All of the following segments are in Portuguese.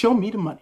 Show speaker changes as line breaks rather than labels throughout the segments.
Show me the money.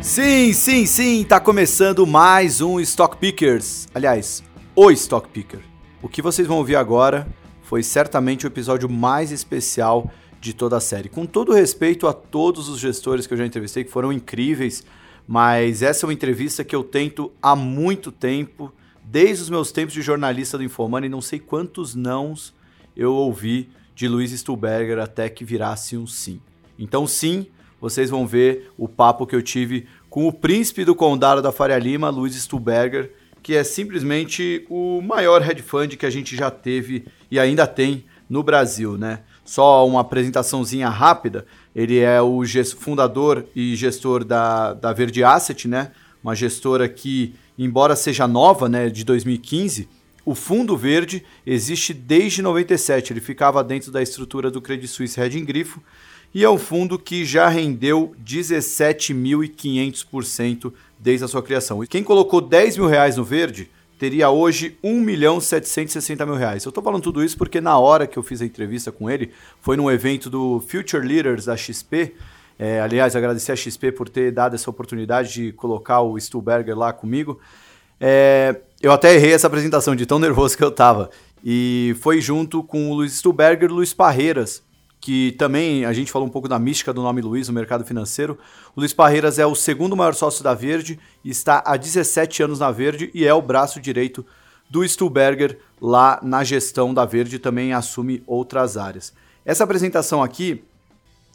Sim, sim, sim, tá começando mais um Stock Pickers. Aliás, o Stock Picker. O que vocês vão ouvir agora foi certamente o episódio mais especial de toda a série. Com todo respeito a todos os gestores que eu já entrevistei, que foram incríveis, mas essa é uma entrevista que eu tento há muito tempo, desde os meus tempos de jornalista do Informando, e não sei quantos nãos eu ouvi de Luiz Stuberger até que virasse um sim. Então, sim, vocês vão ver o papo que eu tive com o príncipe do condado da Faria Lima, Luiz Stuberger, que é simplesmente o maior hedge fund que a gente já teve e ainda tem no Brasil, né? Só uma apresentaçãozinha rápida. Ele é o fundador e gestor da, da Verde Asset, né? Uma gestora que, embora seja nova, né, de 2015, o Fundo Verde existe desde 97. Ele ficava dentro da estrutura do Credit Suisse Hedging Grifo e é um fundo que já rendeu 17.500% desde a sua criação. Quem colocou 10 mil reais no verde teria hoje 1 milhão 760 mil reais. Eu estou falando tudo isso porque na hora que eu fiz a entrevista com ele, foi num evento do Future Leaders da XP. É, aliás, agradecer a XP por ter dado essa oportunidade de colocar o Stuhlberger lá comigo. É, eu até errei essa apresentação de tão nervoso que eu estava. E foi junto com o Luiz Stuhlberger e Luiz Parreiras, que também a gente falou um pouco da mística do nome Luiz no mercado financeiro. O Luiz Parreiras é o segundo maior sócio da Verde, está há 17 anos na Verde e é o braço direito do Stuhlberger lá na gestão da Verde também assume outras áreas. Essa apresentação aqui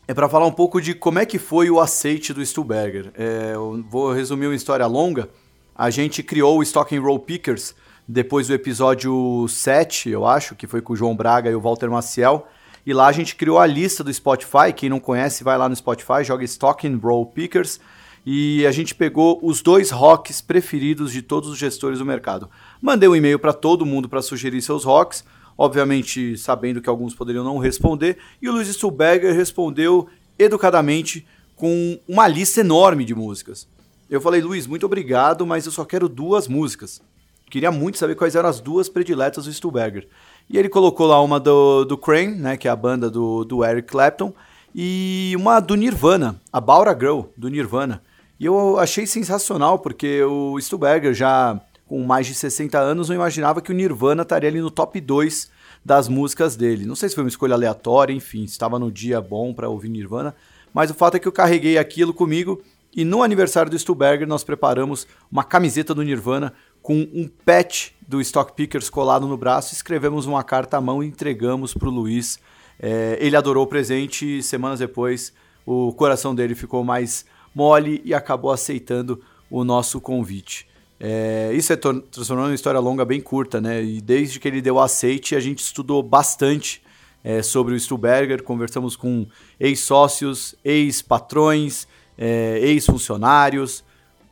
é para falar um pouco de como é que foi o aceite do Stuhlberger. É, eu vou resumir uma história longa. A gente criou o Stock and Roll Pickers depois do episódio 7, eu acho, que foi com o João Braga e o Walter Maciel e lá a gente criou a lista do Spotify. Quem não conhece, vai lá no Spotify, joga Stock and Roll Pickers. E a gente pegou os dois rocks preferidos de todos os gestores do mercado. Mandei um e-mail para todo mundo para sugerir seus rocks, obviamente sabendo que alguns poderiam não responder. E o Luiz Stuhlberger respondeu educadamente com uma lista enorme de músicas. Eu falei, Luiz, muito obrigado, mas eu só quero duas músicas. Queria muito saber quais eram as duas prediletas do Stuhlberger. E ele colocou lá uma do, do Crane, né, que é a banda do, do Eric Clapton, e uma do Nirvana, a Baura Girl, do Nirvana. E eu achei sensacional, porque o Stuberger, já com mais de 60 anos, não imaginava que o Nirvana estaria ali no top 2 das músicas dele. Não sei se foi uma escolha aleatória, enfim, estava no dia bom para ouvir Nirvana, mas o fato é que eu carreguei aquilo comigo e no aniversário do Stuberger nós preparamos uma camiseta do Nirvana com um patch do Stock Pickers colado no braço, escrevemos uma carta à mão e entregamos para o Luiz. É, ele adorou o presente e semanas depois o coração dele ficou mais mole e acabou aceitando o nosso convite. É, isso é transformando uma história longa bem curta, né? E desde que ele deu aceite, a gente estudou bastante é, sobre o Stuberger, conversamos com ex-sócios, ex-patrões, é, ex-funcionários,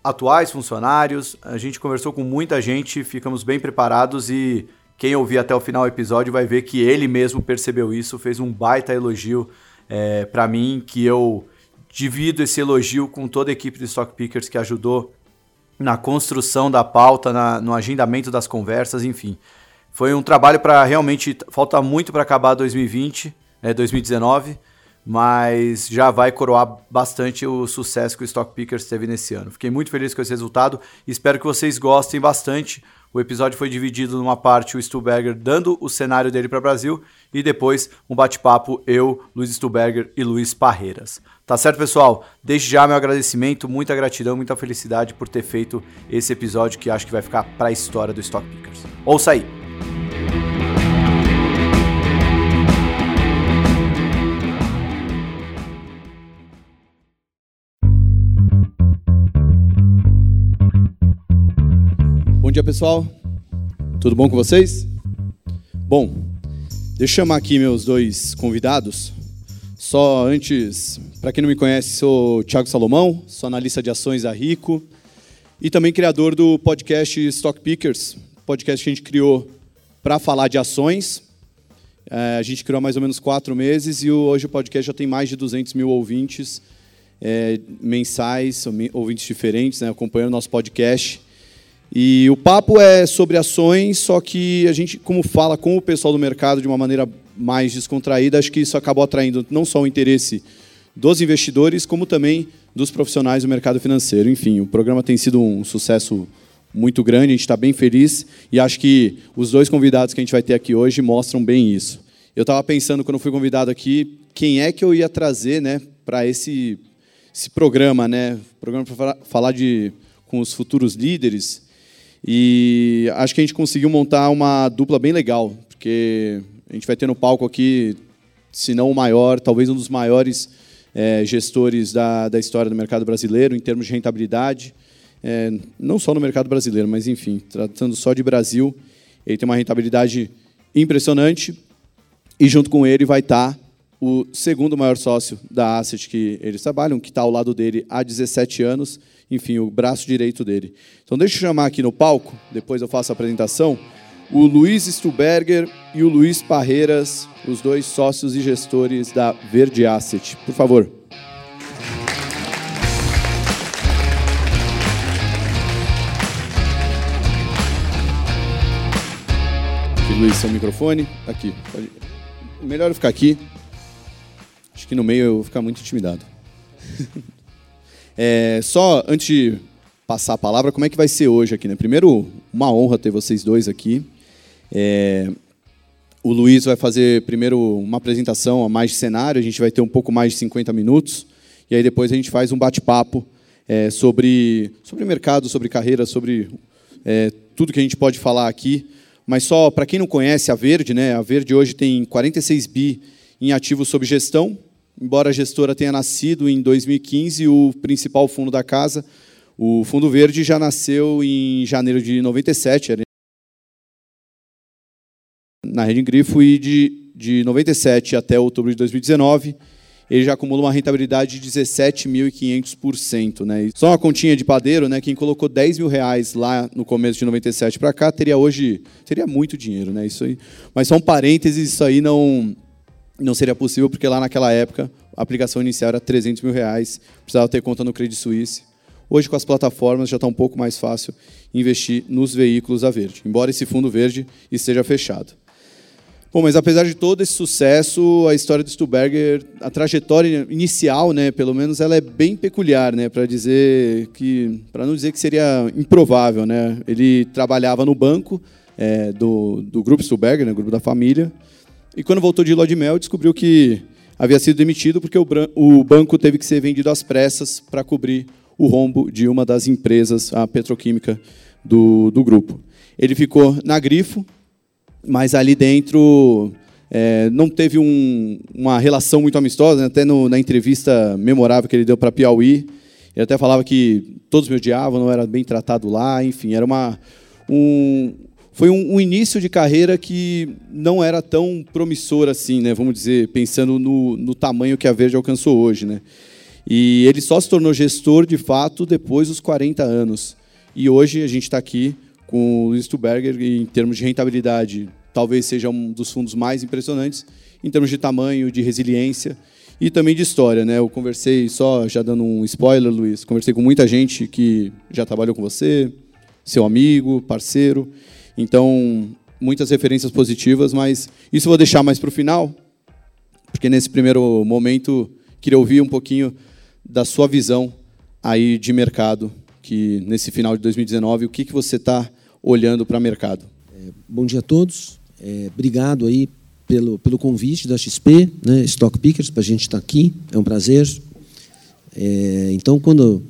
atuais funcionários. A gente conversou com muita gente, ficamos bem preparados e quem ouvir até o final do episódio vai ver que ele mesmo percebeu isso, fez um baita elogio é, para mim, que eu divido esse elogio com toda a equipe de Stock Pickers que ajudou na construção da pauta, na, no agendamento das conversas, enfim. Foi um trabalho para realmente. Falta muito para acabar 2020, né, 2019 mas já vai coroar bastante o sucesso que o Stock Pickers teve nesse ano. Fiquei muito feliz com esse resultado espero que vocês gostem bastante. O episódio foi dividido numa parte o Stuberger dando o cenário dele para o Brasil e depois um bate-papo eu, Luiz Stuberger e Luiz Parreiras. Tá certo, pessoal? Desde já meu agradecimento, muita gratidão, muita felicidade por ter feito esse episódio que acho que vai ficar para a história do Stock Pickers. Ouça aí! Dia, pessoal. Tudo bom com vocês? Bom, deixa eu chamar aqui meus dois convidados. Só antes, para quem não me conhece, sou Thiago Salomão, sou analista de ações da Rico e também criador do podcast Stock Pickers, podcast que a gente criou para falar de ações. É, a gente criou há mais ou menos quatro meses e hoje o podcast já tem mais de 200 mil ouvintes é, mensais, ouvintes diferentes, né, acompanhando o nosso podcast. E o papo é sobre ações, só que a gente, como fala com o pessoal do mercado de uma maneira mais descontraída, acho que isso acabou atraindo não só o interesse dos investidores, como também dos profissionais do mercado financeiro. Enfim, o programa tem sido um sucesso muito grande, a gente está bem feliz e acho que os dois convidados que a gente vai ter aqui hoje mostram bem isso. Eu estava pensando, quando fui convidado aqui, quem é que eu ia trazer né, para esse, esse programa, né? programa para falar de, com os futuros líderes. E acho que a gente conseguiu montar uma dupla bem legal, porque a gente vai ter no palco aqui, se não o maior, talvez um dos maiores é, gestores da, da história do mercado brasileiro, em termos de rentabilidade. É, não só no mercado brasileiro, mas, enfim, tratando só de Brasil, ele tem uma rentabilidade impressionante. E, junto com ele, vai estar o segundo maior sócio da Asset que eles trabalham, que está ao lado dele há 17 anos, enfim, o braço direito dele. Então, deixa eu chamar aqui no palco, depois eu faço a apresentação, o Luiz Stuberger e o Luiz Parreiras, os dois sócios e gestores da Verde Asset. Por favor. Aqui, Luiz, seu microfone. Aqui. Melhor eu ficar aqui. Acho que no meio eu vou ficar muito intimidado. É, só antes de passar a palavra, como é que vai ser hoje aqui? Né? Primeiro, uma honra ter vocês dois aqui. É, o Luiz vai fazer primeiro uma apresentação a mais de cenário, a gente vai ter um pouco mais de 50 minutos, e aí depois a gente faz um bate-papo é, sobre, sobre mercado, sobre carreira, sobre é, tudo que a gente pode falar aqui. Mas só para quem não conhece a Verde, né, a Verde hoje tem 46 bi em ativos sob gestão, embora a gestora tenha nascido em 2015, o principal fundo da casa, o Fundo Verde, já nasceu em janeiro de 97, na Rede Grifo, e de, de 97 até outubro de 2019, ele já acumula uma rentabilidade de 17.500%. Né? Só uma continha de padeiro, né? quem colocou 10 mil reais lá no começo de 97 para cá, teria hoje, teria muito dinheiro. Né? Isso aí, mas são parênteses, isso aí não, não seria possível, porque lá naquela época a aplicação inicial era 300 mil reais, precisava ter conta no Credit Suisse. Hoje, com as plataformas, já está um pouco mais fácil investir nos veículos a verde, embora esse fundo verde esteja fechado. Bom, mas apesar de todo esse sucesso, a história do Stuberger, a trajetória inicial, né, pelo menos, ela é bem peculiar, né, para dizer que, para não dizer que seria improvável, né. Ele trabalhava no banco é, do, do grupo Stuberger, né, grupo da família, e quando voltou de lua de mel, descobriu que havia sido demitido porque o, o banco teve que ser vendido às pressas para cobrir o rombo de uma das empresas, a petroquímica do, do grupo. Ele ficou na Grifo, mas ali dentro é, não teve um, uma relação muito amistosa, né? até no, na entrevista memorável que ele deu para Piauí, ele até falava que todos me odiavam, não era bem tratado lá, enfim, era uma, um, foi um, um, início de carreira que não era tão promissor assim, né? Vamos dizer, pensando no, no tamanho que a Verde alcançou hoje, né? E ele só se tornou gestor de fato depois dos 40 anos. E hoje a gente está aqui com o Luiz Stuberger e em termos de rentabilidade, talvez seja um dos fundos mais impressionantes em termos de tamanho, de resiliência e também de história, né? Eu conversei só já dando um spoiler, Luiz, conversei com muita gente que já trabalhou com você, seu amigo, parceiro. Então, muitas referências positivas, mas isso eu vou deixar mais para o final, porque nesse primeiro momento queria ouvir um pouquinho da sua visão aí de mercado, que nesse final de 2019, o que, que você está olhando para o mercado?
É, bom dia a todos. É, obrigado aí pelo, pelo convite da XP, né, Stock Pickers, para a gente estar tá aqui. É um prazer. É, então, quando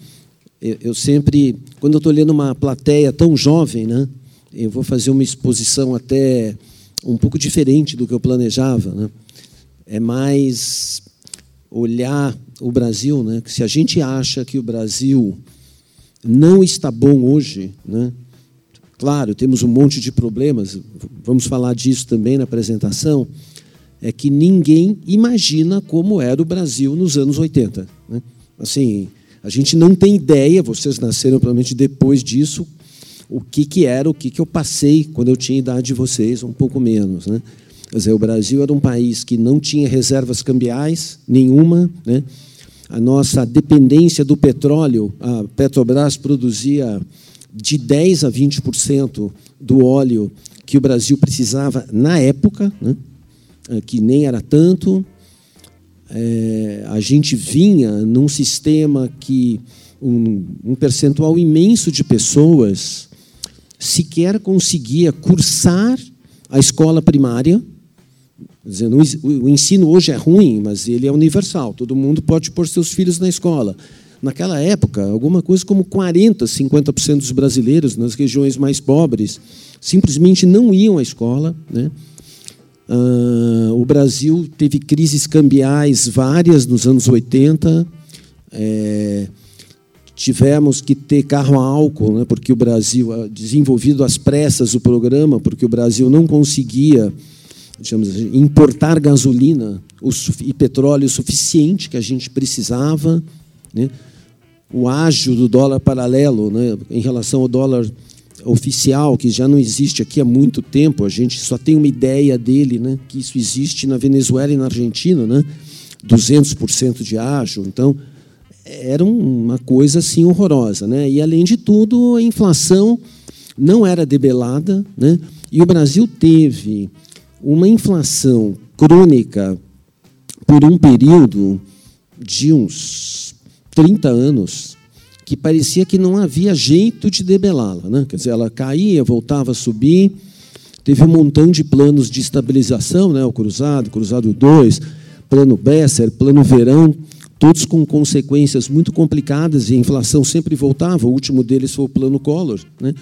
eu, eu sempre, quando eu estou lendo uma plateia tão jovem, né, eu vou fazer uma exposição até um pouco diferente do que eu planejava. Né? É mais olhar o Brasil, né? se a gente acha que o Brasil não está bom hoje, né? claro, temos um monte de problemas, vamos falar disso também na apresentação, é que ninguém imagina como era o Brasil nos anos 80. Né? Assim, a gente não tem ideia, vocês nasceram provavelmente depois disso, o que, que era, o que, que eu passei quando eu tinha idade de vocês, um pouco menos. Né? Quer dizer, o Brasil era um país que não tinha reservas cambiais nenhuma. Né? A nossa dependência do petróleo, a Petrobras produzia de 10% a 20% do óleo que o Brasil precisava na época. Né? que nem era tanto. É, a gente vinha num sistema que um, um percentual imenso de pessoas sequer conseguia cursar a escola primária. O ensino hoje é ruim, mas ele é universal. Todo mundo pode pôr seus filhos na escola. Naquela época, alguma coisa como 40%, 50% dos brasileiros nas regiões mais pobres simplesmente não iam à escola. Né? Uh, o Brasil teve crises cambiais várias nos anos 80. É, tivemos que ter carro a álcool, né, porque o Brasil, ah, desenvolvido às pressas o programa, porque o Brasil não conseguia digamos, assim, importar gasolina e petróleo suficiente que a gente precisava. Né? O ágio do dólar paralelo né, em relação ao dólar oficial, que já não existe aqui há muito tempo, a gente só tem uma ideia dele, né, que isso existe na Venezuela e na Argentina, né, 200% de ágio. Então, era uma coisa assim horrorosa. Né? E, além de tudo, a inflação não era debelada, né? e o Brasil teve uma inflação crônica por um período de uns 30 anos que parecia que não havia jeito de debelá-la. Né? Quer dizer, ela caía, voltava a subir, teve um montão de planos de estabilização, né? o Cruzado, Cruzado 2, Plano Besser, Plano Verão, todos com consequências muito complicadas e a inflação sempre voltava. O último deles foi o Plano Collor, né?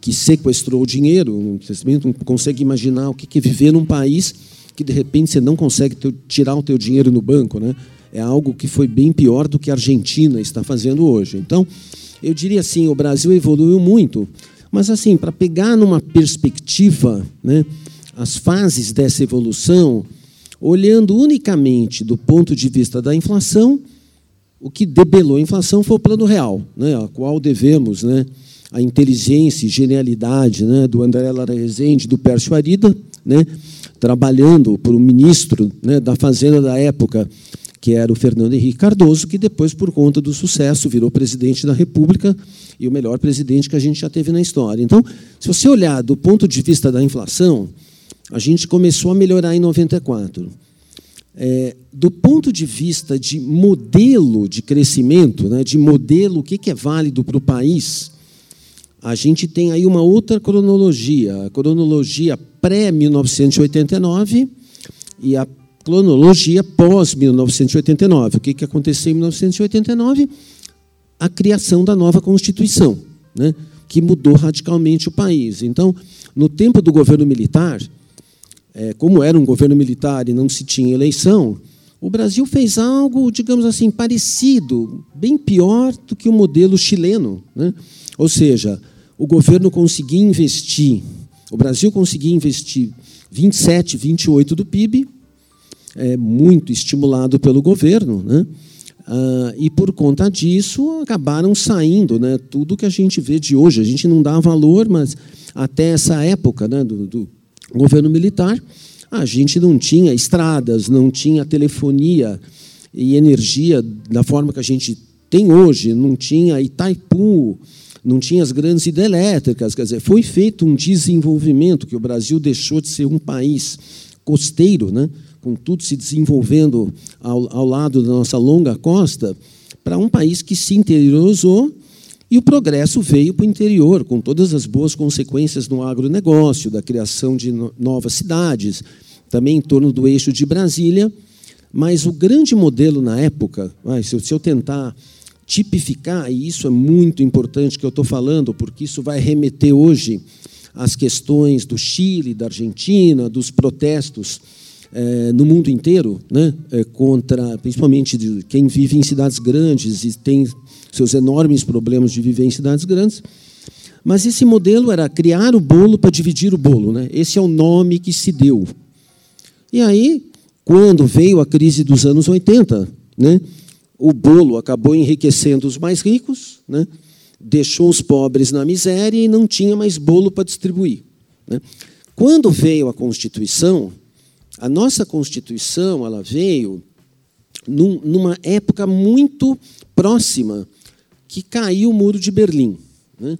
que sequestrou o dinheiro. Você não consegue imaginar o que é viver num país que, de repente, você não consegue tirar o teu dinheiro no banco. Né? é algo que foi bem pior do que a Argentina está fazendo hoje. Então, eu diria assim, o Brasil evoluiu muito, mas assim, para pegar numa perspectiva, né, as fases dessa evolução, olhando unicamente do ponto de vista da inflação, o que debelou a inflação foi o plano real, né, a qual devemos né, a inteligência e genialidade né, do André Lara Rezende, do Pércio Arida, né, trabalhando para o ministro né, da Fazenda da época, que era o Fernando Henrique Cardoso, que depois, por conta do sucesso, virou presidente da República e o melhor presidente que a gente já teve na história. Então, se você olhar do ponto de vista da inflação, a gente começou a melhorar em 94. É, do ponto de vista de modelo de crescimento, né, de modelo, o que, é válido para o país, a gente tem aí uma outra cronologia, a cronologia pré-1989 e a cronologia pós-1989. O que, que aconteceu em 1989? A criação da nova Constituição, né, que mudou radicalmente o país. Então, no tempo do governo militar, é, como era um governo militar e não se tinha eleição, o Brasil fez algo, digamos assim, parecido, bem pior do que o modelo chileno. Né? Ou seja, o governo conseguia investir, o Brasil conseguia investir 27, 28 do PIB, é, muito estimulado pelo governo, né? Ah, e por conta disso acabaram saindo, né? Tudo que a gente vê de hoje, a gente não dá valor, mas até essa época, né, do, do governo militar, a gente não tinha estradas, não tinha telefonia e energia da forma que a gente tem hoje, não tinha Itaipu, não tinha as grandes hidrelétricas, quer dizer, foi feito um desenvolvimento que o Brasil deixou de ser um país costeiro, né? com tudo se desenvolvendo ao, ao lado da nossa longa costa, para um país que se interiorizou e o progresso veio para o interior, com todas as boas consequências no agronegócio, da criação de novas cidades, também em torno do eixo de Brasília. Mas o grande modelo na época, se eu tentar tipificar, e isso é muito importante que eu estou falando, porque isso vai remeter hoje às questões do Chile, da Argentina, dos protestos é, no mundo inteiro, né, é, contra, principalmente de quem vive em cidades grandes e tem seus enormes problemas de viver em cidades grandes. Mas esse modelo era criar o bolo para dividir o bolo. Né? Esse é o nome que se deu. E aí, quando veio a crise dos anos 80, né, o bolo acabou enriquecendo os mais ricos, né, deixou os pobres na miséria e não tinha mais bolo para distribuir. Né? Quando veio a Constituição, a nossa Constituição ela veio num, numa época muito próxima que caiu o Muro de Berlim. Né?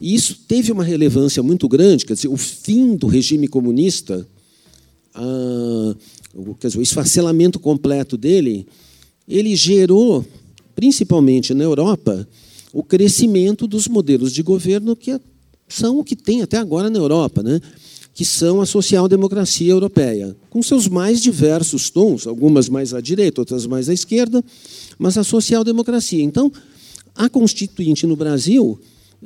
E isso teve uma relevância muito grande, quer dizer, o fim do regime comunista quer dizer, o esfacelamento completo dele, ele gerou, principalmente na Europa, o crescimento dos modelos de governo que são o que tem até agora na Europa, né? que são a social-democracia europeia, com seus mais diversos tons, algumas mais à direita, outras mais à esquerda, mas a social-democracia. Então, a Constituinte no Brasil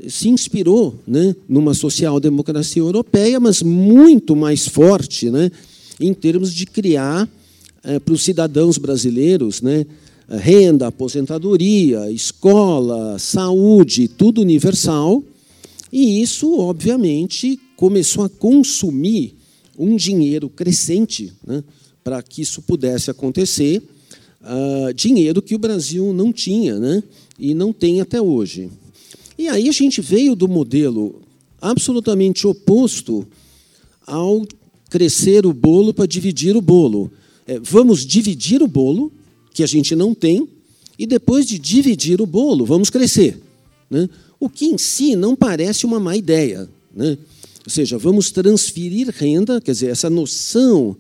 se inspirou né, numa social-democracia europeia, mas muito mais forte né, em termos de criar é, para os cidadãos brasileiros né, renda, aposentadoria, escola, saúde, tudo universal. E isso, obviamente, começou a consumir um dinheiro crescente né, para que isso pudesse acontecer, uh, dinheiro que o Brasil não tinha né, e não tem até hoje. E aí a gente veio do modelo absolutamente oposto ao crescer o bolo para dividir o bolo. É, vamos dividir o bolo, que a gente não tem, e depois de dividir o bolo, vamos crescer. Né? O que em si não parece uma má ideia. Né? Ou seja, vamos transferir renda, quer dizer, essa noção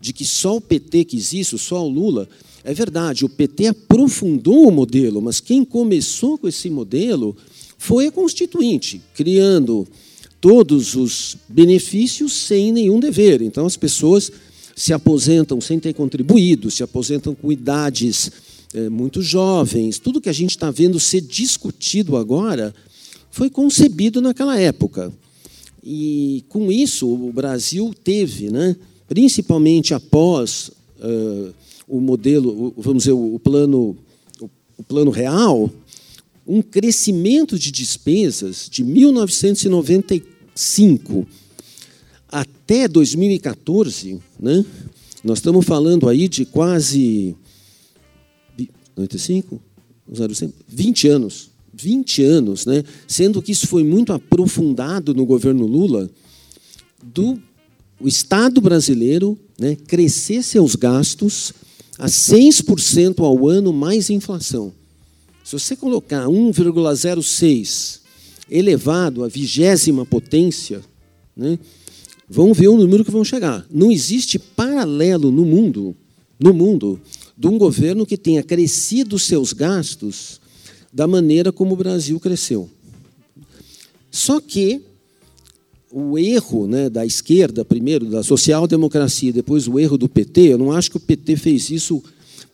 de que só o PT quis isso, só o Lula. É verdade, o PT aprofundou o modelo, mas quem começou com esse modelo foi a Constituinte, criando todos os benefícios sem nenhum dever. Então, as pessoas se aposentam sem ter contribuído, se aposentam com idades é, muito jovens. Tudo que a gente está vendo ser discutido agora foi concebido naquela época. E com isso o Brasil teve, né, principalmente após uh, o modelo, vamos dizer, o plano, o plano real, um crescimento de despesas de 1995 até 2014, né, nós estamos falando aí de quase 95, 20 anos. 20 anos, né? sendo que isso foi muito aprofundado no governo Lula, do o Estado brasileiro né, crescer seus gastos a 6% ao ano mais inflação. Se você colocar 1,06 elevado à vigésima potência, né, vão ver o número que vão chegar. Não existe paralelo no mundo, no mundo, de um governo que tenha crescido seus gastos da maneira como o Brasil cresceu. Só que o erro né, da esquerda, primeiro, da social-democracia, depois o erro do PT, eu não acho que o PT fez isso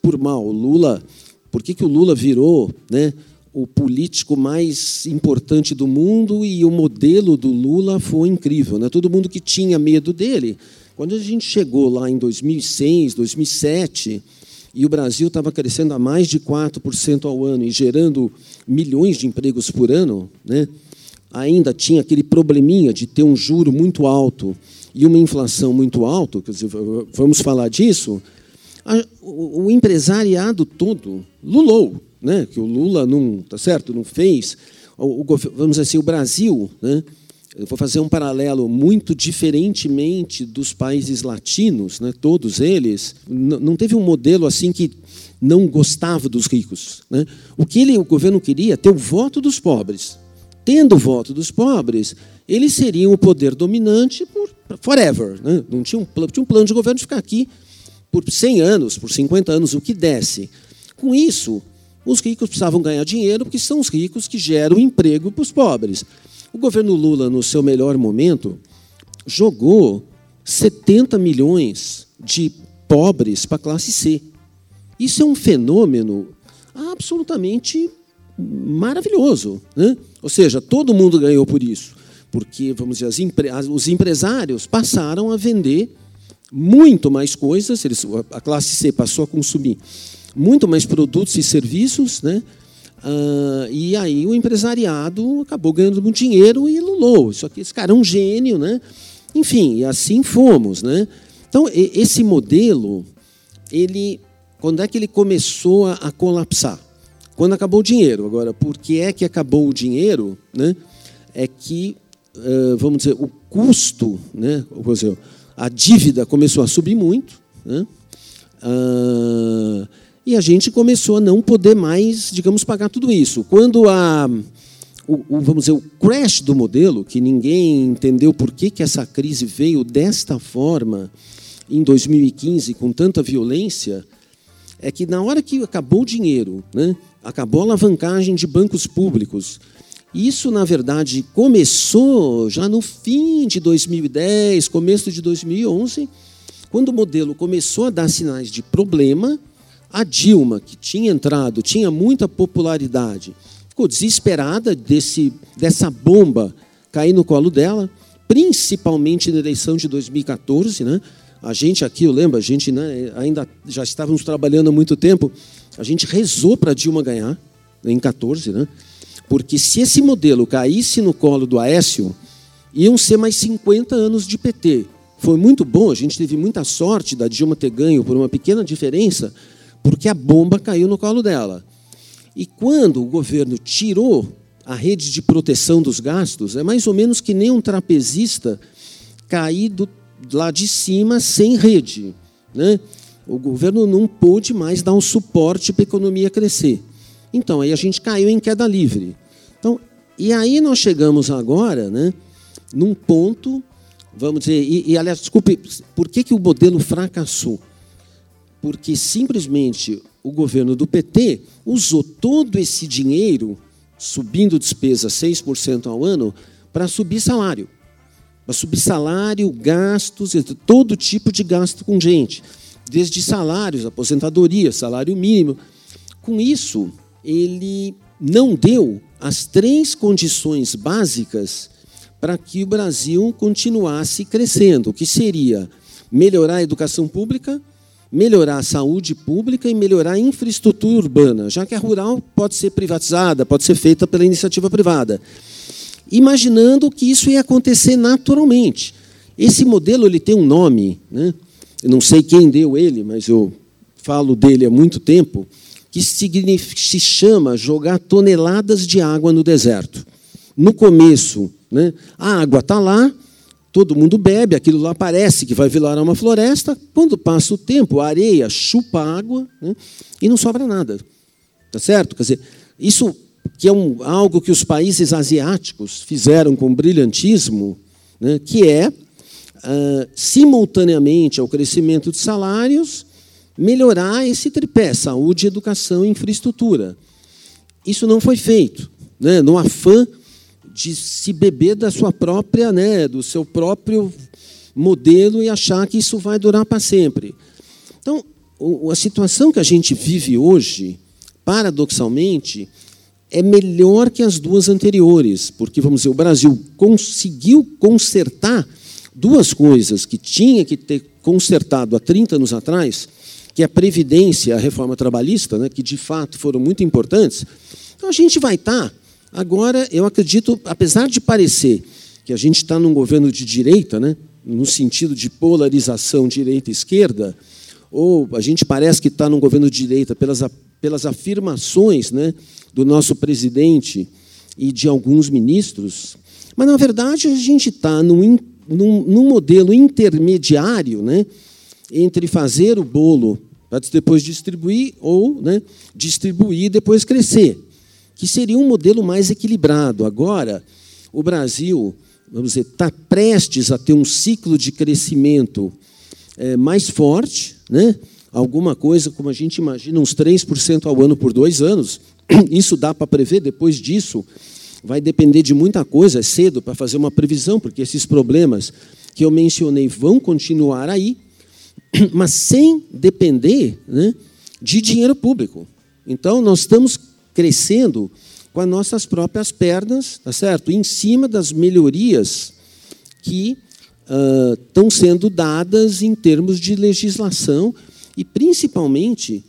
por mal. O Lula, por que, que o Lula virou né, o político mais importante do mundo e o modelo do Lula foi incrível? Né? Todo mundo que tinha medo dele. Quando a gente chegou lá em 2006, 2007, e o Brasil estava crescendo a mais de 4% ao ano e gerando milhões de empregos por ano, né? Ainda tinha aquele probleminha de ter um juro muito alto e uma inflação muito alta, vamos falar disso, o empresariado todo lulou, né? que o Lula não, tá certo, não fez, o, vamos dizer assim, o Brasil, né? eu vou fazer um paralelo muito diferentemente dos países latinos, né, todos eles, não teve um modelo assim que não gostava dos ricos. Né? O que ele, o governo queria é ter o voto dos pobres. Tendo o voto dos pobres, eles seriam o poder dominante por forever. Né? Não tinha um, plano, tinha um plano de governo de ficar aqui por 100 anos, por 50 anos, o que desse. Com isso, os ricos precisavam ganhar dinheiro, porque são os ricos que geram emprego para os pobres. O governo Lula, no seu melhor momento, jogou 70 milhões de pobres para a classe C. Isso é um fenômeno absolutamente maravilhoso. Né? Ou seja, todo mundo ganhou por isso. Porque, vamos dizer, empre os empresários passaram a vender muito mais coisas, eles, a classe C passou a consumir muito mais produtos e serviços, né? Uh, e aí o empresariado acabou ganhando muito dinheiro e lulou. Isso aqui, esse cara é um gênio, né? Enfim, e assim fomos, né? Então, esse modelo, ele, quando é que ele começou a, a colapsar? Quando acabou o dinheiro. Agora, por que é que acabou o dinheiro? Né? É que, vamos dizer, o custo, né? A dívida começou a subir muito, né? E a gente começou a não poder mais, digamos, pagar tudo isso. Quando a, o, o, vamos dizer, o crash do modelo, que ninguém entendeu por que, que essa crise veio desta forma, em 2015 com tanta violência é que na hora que acabou o dinheiro, né, acabou a alavancagem de bancos públicos, isso, na verdade, começou já no fim de 2010, começo de 2011, quando o modelo começou a dar sinais de problema, a Dilma, que tinha entrado, tinha muita popularidade, ficou desesperada desse, dessa bomba cair no colo dela, principalmente na eleição de 2014. Né? A gente aqui, eu lembro, a gente né, ainda já estávamos trabalhando há muito tempo, a gente rezou para Dilma ganhar, em 14, né? porque se esse modelo caísse no colo do Aécio, iam ser mais 50 anos de PT. Foi muito bom, a gente teve muita sorte da Dilma ter ganho por uma pequena diferença, porque a bomba caiu no colo dela. E quando o governo tirou a rede de proteção dos gastos, é mais ou menos que nem um trapezista cair do, lá de cima sem rede. Né? O governo não pôde mais dar um suporte para a economia crescer. Então, aí a gente caiu em queda livre. Então, e aí nós chegamos agora né, num ponto, vamos dizer, e, e aliás, desculpe, por que, que o modelo fracassou? Porque simplesmente o governo do PT usou todo esse dinheiro, subindo despesa 6% ao ano, para subir salário. Para subir salário, gastos, todo tipo de gasto com gente. Desde salários, aposentadoria, salário mínimo. Com isso, ele não deu as três condições básicas para que o Brasil continuasse crescendo, que seria melhorar a educação pública, melhorar a saúde pública e melhorar a infraestrutura urbana, já que a rural pode ser privatizada, pode ser feita pela iniciativa privada. Imaginando que isso ia acontecer naturalmente. Esse modelo ele tem um nome, né? Eu não sei quem deu ele, mas eu falo dele há muito tempo, que se chama jogar toneladas de água no deserto. No começo, né, a água está lá, todo mundo bebe, aquilo lá parece que vai virar uma floresta. Quando passa o tempo, a areia chupa a água né, e não sobra nada. Tá certo? Quer dizer, isso que é um, algo que os países asiáticos fizeram com brilhantismo, né, que é, uh, simultaneamente ao crescimento de salários, melhorar esse tripé, saúde, educação e infraestrutura. Isso não foi feito. Né, no afã de se beber da sua própria, né, do seu próprio modelo e achar que isso vai durar para sempre. Então, a situação que a gente vive hoje, paradoxalmente, é melhor que as duas anteriores, porque vamos dizer, o Brasil conseguiu consertar duas coisas que tinha que ter consertado há 30 anos atrás, que é a previdência, a reforma trabalhista, né, que de fato foram muito importantes. Então a gente vai estar tá Agora, eu acredito, apesar de parecer que a gente está num governo de direita, né, no sentido de polarização direita-esquerda, ou a gente parece que está num governo de direita pelas, pelas afirmações né, do nosso presidente e de alguns ministros, mas, na verdade, a gente está num, num, num, modelo intermediário né, entre fazer o bolo para depois distribuir ou né, distribuir e depois crescer que seria um modelo mais equilibrado. Agora, o Brasil, vamos dizer, está prestes a ter um ciclo de crescimento é, mais forte, né? alguma coisa como a gente imagina, uns 3% ao ano por dois anos. Isso dá para prever, depois disso vai depender de muita coisa, é cedo para fazer uma previsão, porque esses problemas que eu mencionei vão continuar aí, mas sem depender né, de dinheiro público. Então, nós estamos crescendo com as nossas próprias pernas, tá certo? Em cima das melhorias que uh, estão sendo dadas em termos de legislação e, principalmente,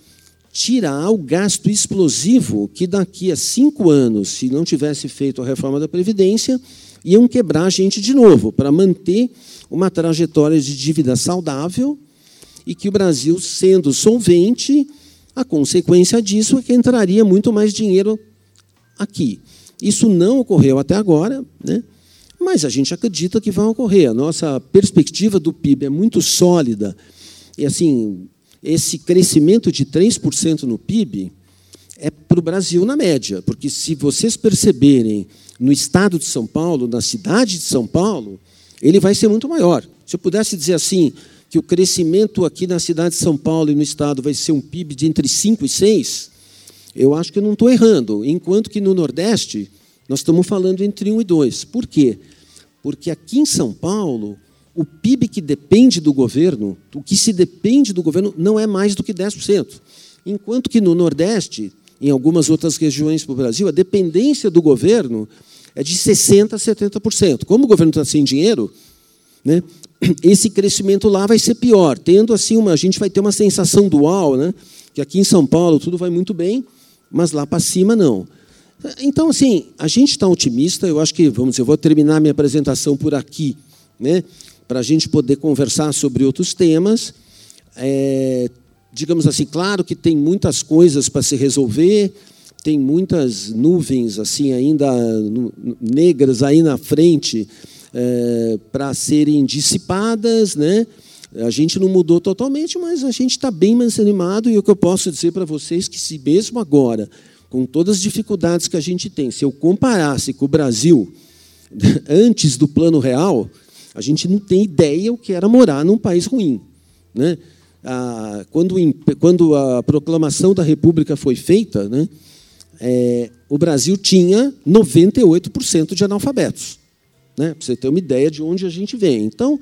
tirar o gasto explosivo que daqui a cinco anos, se não tivesse feito a reforma da Previdência, iam quebrar a gente de novo, para manter uma trajetória de dívida saudável e que o Brasil, sendo solvente, a consequência disso é que entraria muito mais dinheiro aqui. Isso não ocorreu até agora, né? mas a gente acredita que vai ocorrer. A nossa perspectiva do PIB é muito sólida. E assim, esse crescimento de 3% no PIB é para o Brasil na média, porque se vocês perceberem no estado de São Paulo, na cidade de São Paulo, ele vai ser muito maior. Se eu pudesse dizer assim, que o crescimento aqui na cidade de São Paulo e no estado vai ser um PIB de entre 5 e 6, eu acho que eu não estou errando. Enquanto que no Nordeste, nós estamos falando entre 1 e 2. Por quê? Porque aqui em São Paulo, o PIB que depende do governo, o que se depende do governo, não é mais do que 10%. Enquanto que no Nordeste, em algumas outras regiões do Brasil, a dependência do governo é de 60% a 70%. Como o governo está sem dinheiro, né, esse crescimento lá vai ser pior, tendo assim uma, a gente vai ter uma sensação dual, né, que aqui em São Paulo tudo vai muito bem, mas lá para cima não. Então, assim, a gente está otimista. Eu acho que, vamos, eu vou terminar minha apresentação por aqui, né, para a gente poder conversar sobre outros temas. É, digamos assim, claro que tem muitas coisas para se resolver, tem muitas nuvens assim ainda negras aí na frente é, para serem dissipadas, né? A gente não mudou totalmente, mas a gente está bem mais animado e o que eu posso dizer para vocês é que se mesmo agora, com todas as dificuldades que a gente tem, se eu comparasse com o Brasil antes do plano real, a gente não tem ideia o que era morar num país ruim, né? Ah, quando, quando a proclamação da República foi feita, né, é, o Brasil tinha 98% de analfabetos né? para você ter uma ideia de onde a gente vem. Então,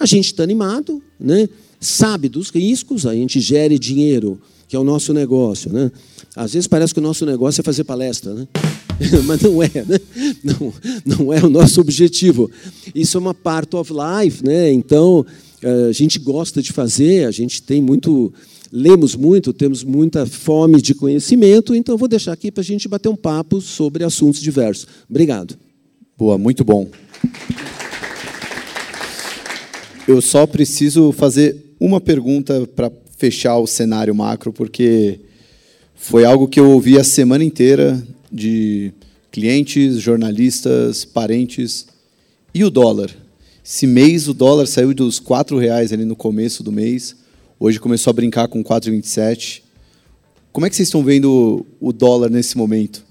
a gente está animado, né? sabe dos riscos, a gente gere dinheiro, que é o nosso negócio. Né? Às vezes parece que o nosso negócio é fazer palestra, né? mas não é, né? não, não é o nosso objetivo. Isso é uma part of life, né? então a gente gosta de fazer, a gente tem muito, lemos muito, temos muita fome de conhecimento, então vou deixar aqui para a gente bater um papo sobre assuntos diversos. Obrigado.
Boa, muito bom. Eu só preciso fazer uma pergunta para fechar o cenário macro, porque foi algo que eu ouvi a semana inteira de clientes, jornalistas, parentes. E o dólar? Esse mês o dólar saiu dos R$ reais ali no começo do mês, hoje começou a brincar com 4,27. Como é que vocês estão vendo o dólar nesse momento?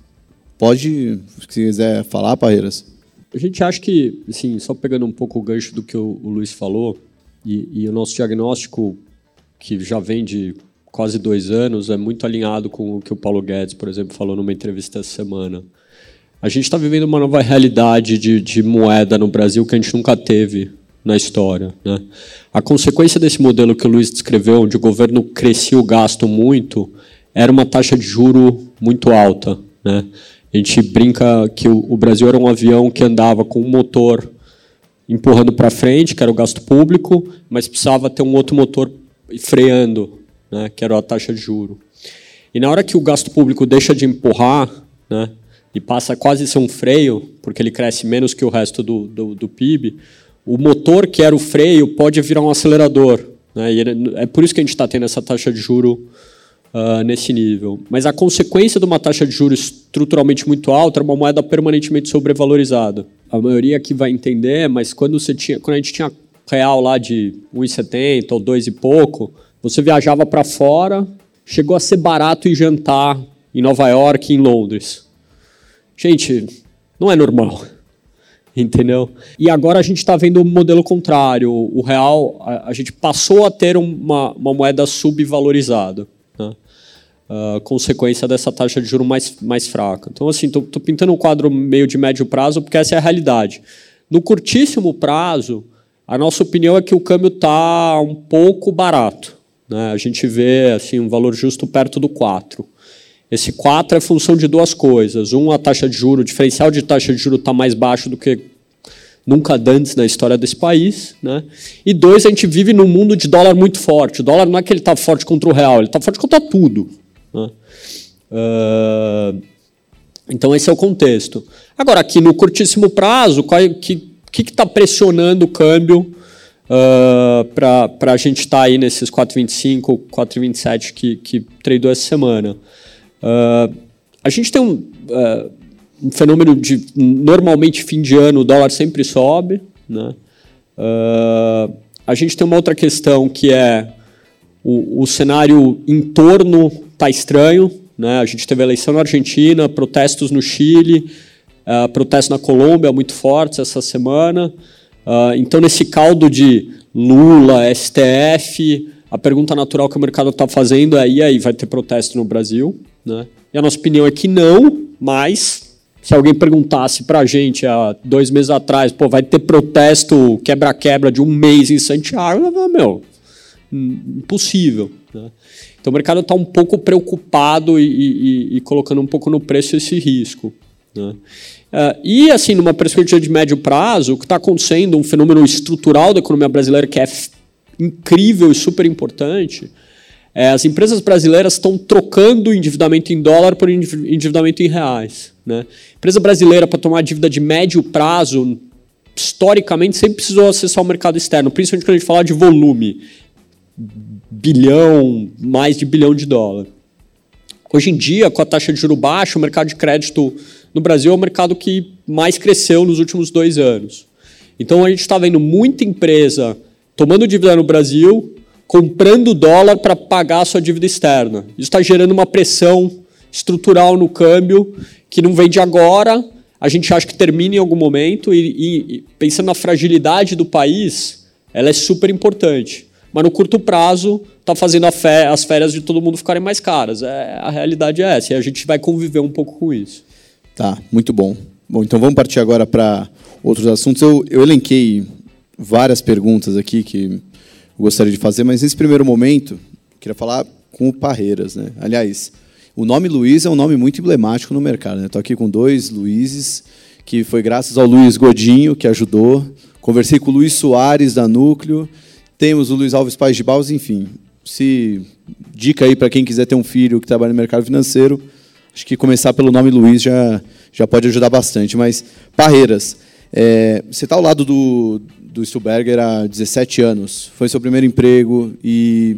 Pode, se quiser falar, Parreiras.
A gente acha que, assim, só pegando um pouco o gancho do que o, Luiz falou, e, e, o nosso diagnóstico, que já vem de quase dois anos, é muito alinhado com o que o Paulo Guedes, por exemplo, falou numa entrevista essa semana. A gente está vivendo uma nova realidade de, de, moeda no Brasil que a gente nunca teve na história. Né? A consequência desse modelo que o Luiz descreveu, onde o governo crescia o gasto muito, era uma taxa de juro muito alta. Né? A gente brinca que o Brasil era um avião que andava com um motor empurrando para frente, que era o gasto público, mas precisava ter um outro motor freando, né, que era a taxa de juro. E na hora que o gasto público deixa de empurrar, né, e passa a quase ser um freio, porque ele cresce menos que o resto do, do, do PIB, o motor que era o freio pode virar um acelerador. Né, é por isso que a gente está tendo essa taxa de juro uh, nesse nível. Mas a consequência de uma taxa de juros estruturalmente muito alta era uma moeda permanentemente sobrevalorizada. A maioria aqui vai entender, mas quando, você tinha, quando a gente tinha real lá de 1,70 ou 2 e pouco, você viajava para fora, chegou a ser barato ir jantar em Nova York em Londres. Gente, não é normal. Entendeu? E agora a gente está vendo o modelo contrário. O real, a, a gente passou a ter uma, uma moeda subvalorizada uh, consequência dessa taxa de juro mais, mais fraca. Então, assim, estou pintando um quadro meio de médio prazo porque essa é a realidade. No curtíssimo prazo, a nossa opinião é que o câmbio está um pouco barato. Né? A gente vê assim, um valor justo perto do 4. Esse 4 é função de duas coisas. Um, a taxa de juro, o diferencial de taxa de juro está mais baixo do que nunca antes na história desse país. Né? E dois, a gente vive num mundo de dólar muito forte. O dólar não é que ele está forte contra o real, ele está forte contra tudo. Né? Uh, então, esse é o contexto. Agora, aqui no curtíssimo prazo, o que está pressionando o câmbio uh, para a gente estar tá aí nesses 4,25, 4,27 que, que tradou essa semana? Uh, a gente tem um, uh, um, fenômeno de, normalmente, fim de ano, o dólar sempre sobe. Né? a gente tem uma outra questão que é o, o cenário em torno está estranho. Né? A gente teve eleição na Argentina, protestos no Chile, uh, protestos na Colômbia muito fortes essa semana. Uh, então, nesse caldo de Lula, STF, a pergunta natural que o mercado está fazendo é: e aí, vai ter protesto no Brasil? Né? E a nossa opinião é que não, mas se alguém perguntasse para a gente há dois meses atrás, pô, vai ter protesto quebra-quebra de um mês em Santiago, falo, meu, impossível. Né? Então o mercado está um pouco preocupado e, e, e, colocando um pouco no preço esse risco. Uh, e, assim, numa perspectiva de médio prazo, o que está acontecendo, um fenômeno estrutural da economia brasileira que é incrível e super importante, é, as empresas brasileiras estão trocando endividamento em dólar por endividamento em reais. Né? Empresa brasileira, para tomar dívida de médio prazo, historicamente, sempre precisou acessar o mercado externo, principalmente quando a gente fala de volume. Bilhão, mais de bilhão de dólar. Hoje em dia, com a taxa de juro baixa, o mercado de crédito no Brasil é o mercado que mais cresceu nos últimos dois anos. Então, a gente está vendo muita empresa tomando dívida no Brasil, comprando dólar para pagar a sua dívida externa. Isso está gerando uma pressão estrutural no câmbio que não vem de agora, a gente acha que termina em algum momento e, e pensando na fragilidade do país, ela é super importante. Mas no curto prazo, está fazendo fé, as férias de todo mundo ficarem mais caras. É, a realidade é essa e a gente vai conviver um pouco com isso.
Tá, muito bom. Bom, então vamos partir agora para outros assuntos. Eu, eu elenquei várias perguntas aqui que eu gostaria de fazer, mas nesse primeiro momento, queria falar com o Parreiras. Né? Aliás, o nome Luiz é um nome muito emblemático no mercado. Estou né? aqui com dois Luizes, que foi graças ao Luiz Godinho, que ajudou. Conversei com o Luiz Soares, da Núcleo. Temos o Luiz Alves Pais de Baus, enfim. Se dica aí para quem quiser ter um filho que trabalha no mercado financeiro, acho que começar pelo nome Luiz já, já pode ajudar bastante. Mas, Parreiras, é, você está ao lado do, do Stuberger há 17 anos. Foi seu primeiro emprego e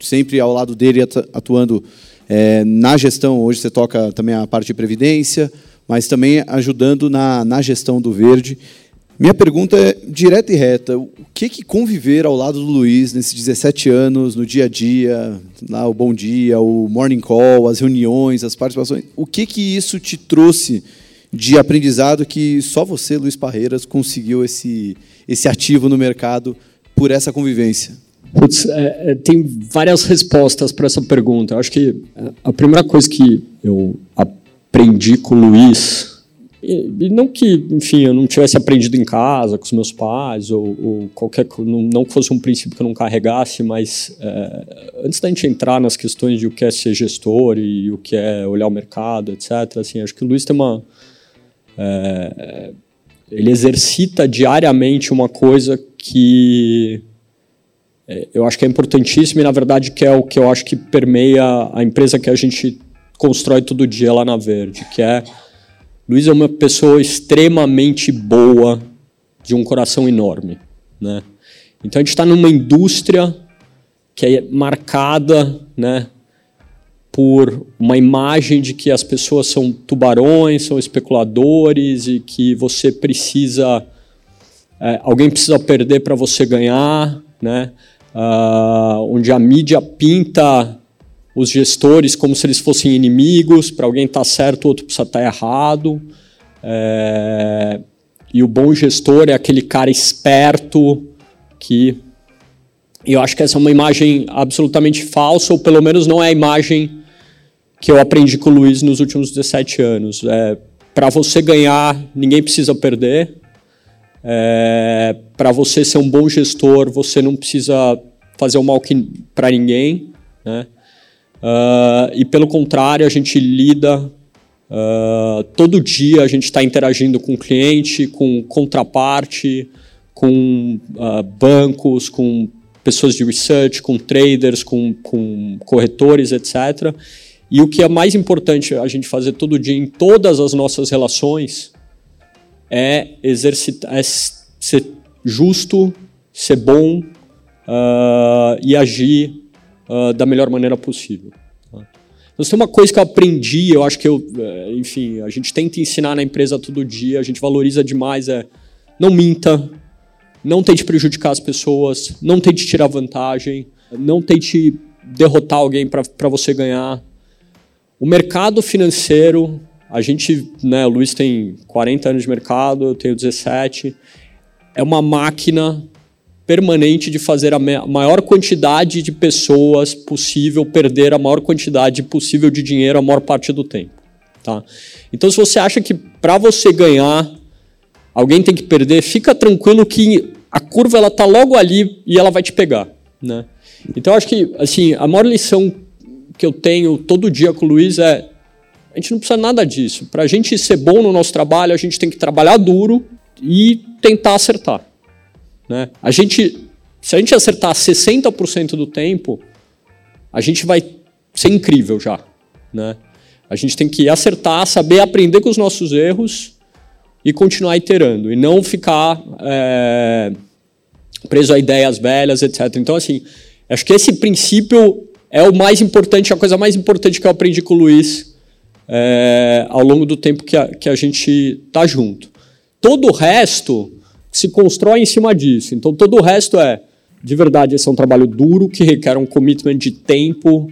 sempre ao lado dele atuando é, na gestão. Hoje você toca também a parte de previdência, mas também ajudando na, na gestão do verde. Minha pergunta é direta e reta. O que, que conviver ao lado do Luiz nesses 17 anos, no dia a dia, lá, o bom dia, o morning call, as reuniões, as participações, o que, que isso te trouxe de aprendizado que só você, Luiz Parreiras, conseguiu esse, esse ativo no mercado por essa convivência?
Putz, é, é, tem várias respostas para essa pergunta. Eu acho que a primeira coisa que eu aprendi com o Luiz, e, não que, enfim, eu não tivesse aprendido em casa com os meus pais ou, ou qualquer, não, não que fosse um princípio que eu não carregasse, mas é, antes da gente entrar nas questões de o que é ser gestor e o que é olhar o mercado, etc. Assim, acho que o Luiz tem uma é, ele exercita diariamente uma coisa que é, eu acho que é importantíssima e, na verdade, que é o que eu acho que permeia a empresa que a gente constrói todo dia lá na Verde, que é Luiz é uma pessoa extremamente boa, de um coração enorme, né? Então a gente está numa indústria que é marcada, né, por uma imagem de que as pessoas são tubarões, são especuladores e que você precisa. É, alguém precisa perder para você ganhar, né? Uh, onde a mídia pinta os gestores como se eles fossem inimigos, para alguém estar tá certo, o outro precisa estar tá errado. É, e o bom gestor é aquele cara esperto que. Eu acho que essa é uma imagem absolutamente falsa, ou pelo menos não é a imagem que eu aprendi com o Luiz nos últimos 17 anos. É, para você ganhar, ninguém precisa perder. É, para você ser um bom gestor, você não precisa fazer o mal para ninguém. Né? Uh, e pelo contrário, a gente lida uh, todo dia, a gente está interagindo com cliente, com contraparte, com uh, bancos, com pessoas de research, com traders, com, com corretores, etc. E o que é mais importante a gente fazer todo dia em todas as nossas relações é exercitar, é ser justo, ser bom uh, e agir uh, da melhor maneira possível. Tá? Então, se tem uma coisa que eu aprendi, eu acho que eu, eh, enfim, a gente tenta ensinar na empresa todo dia, a gente valoriza demais, é não minta, não tente prejudicar as pessoas, não tente tirar vantagem, não tente derrotar alguém para você ganhar. O mercado financeiro, a gente, né, o Luiz tem 40 anos de mercado, eu tenho 17, é uma máquina permanente de fazer a maior quantidade de pessoas possível perder a maior quantidade possível de dinheiro a maior parte do tempo. Tá? Então, se você acha que para você ganhar alguém tem que perder, fica tranquilo que a curva ela tá logo ali e ela vai te pegar, né? Então, acho que assim a maior lição que eu tenho todo dia com o Luiz é a gente não precisa nada disso. Para a gente ser bom no nosso trabalho, a gente tem que trabalhar duro e tentar acertar. Né? A gente, se a gente acertar 60% do tempo, a gente vai ser incrível já. Né? A gente tem que acertar, saber aprender com os nossos erros e continuar iterando, e não ficar é, preso a ideias velhas, etc. Então, assim, acho que esse princípio é o mais importante, a coisa mais importante que eu aprendi com o Luiz é, ao longo do tempo que a, que a gente está junto. Todo o resto se constrói em cima disso. Então, todo o resto é, de verdade, esse é um trabalho duro que requer um commitment de tempo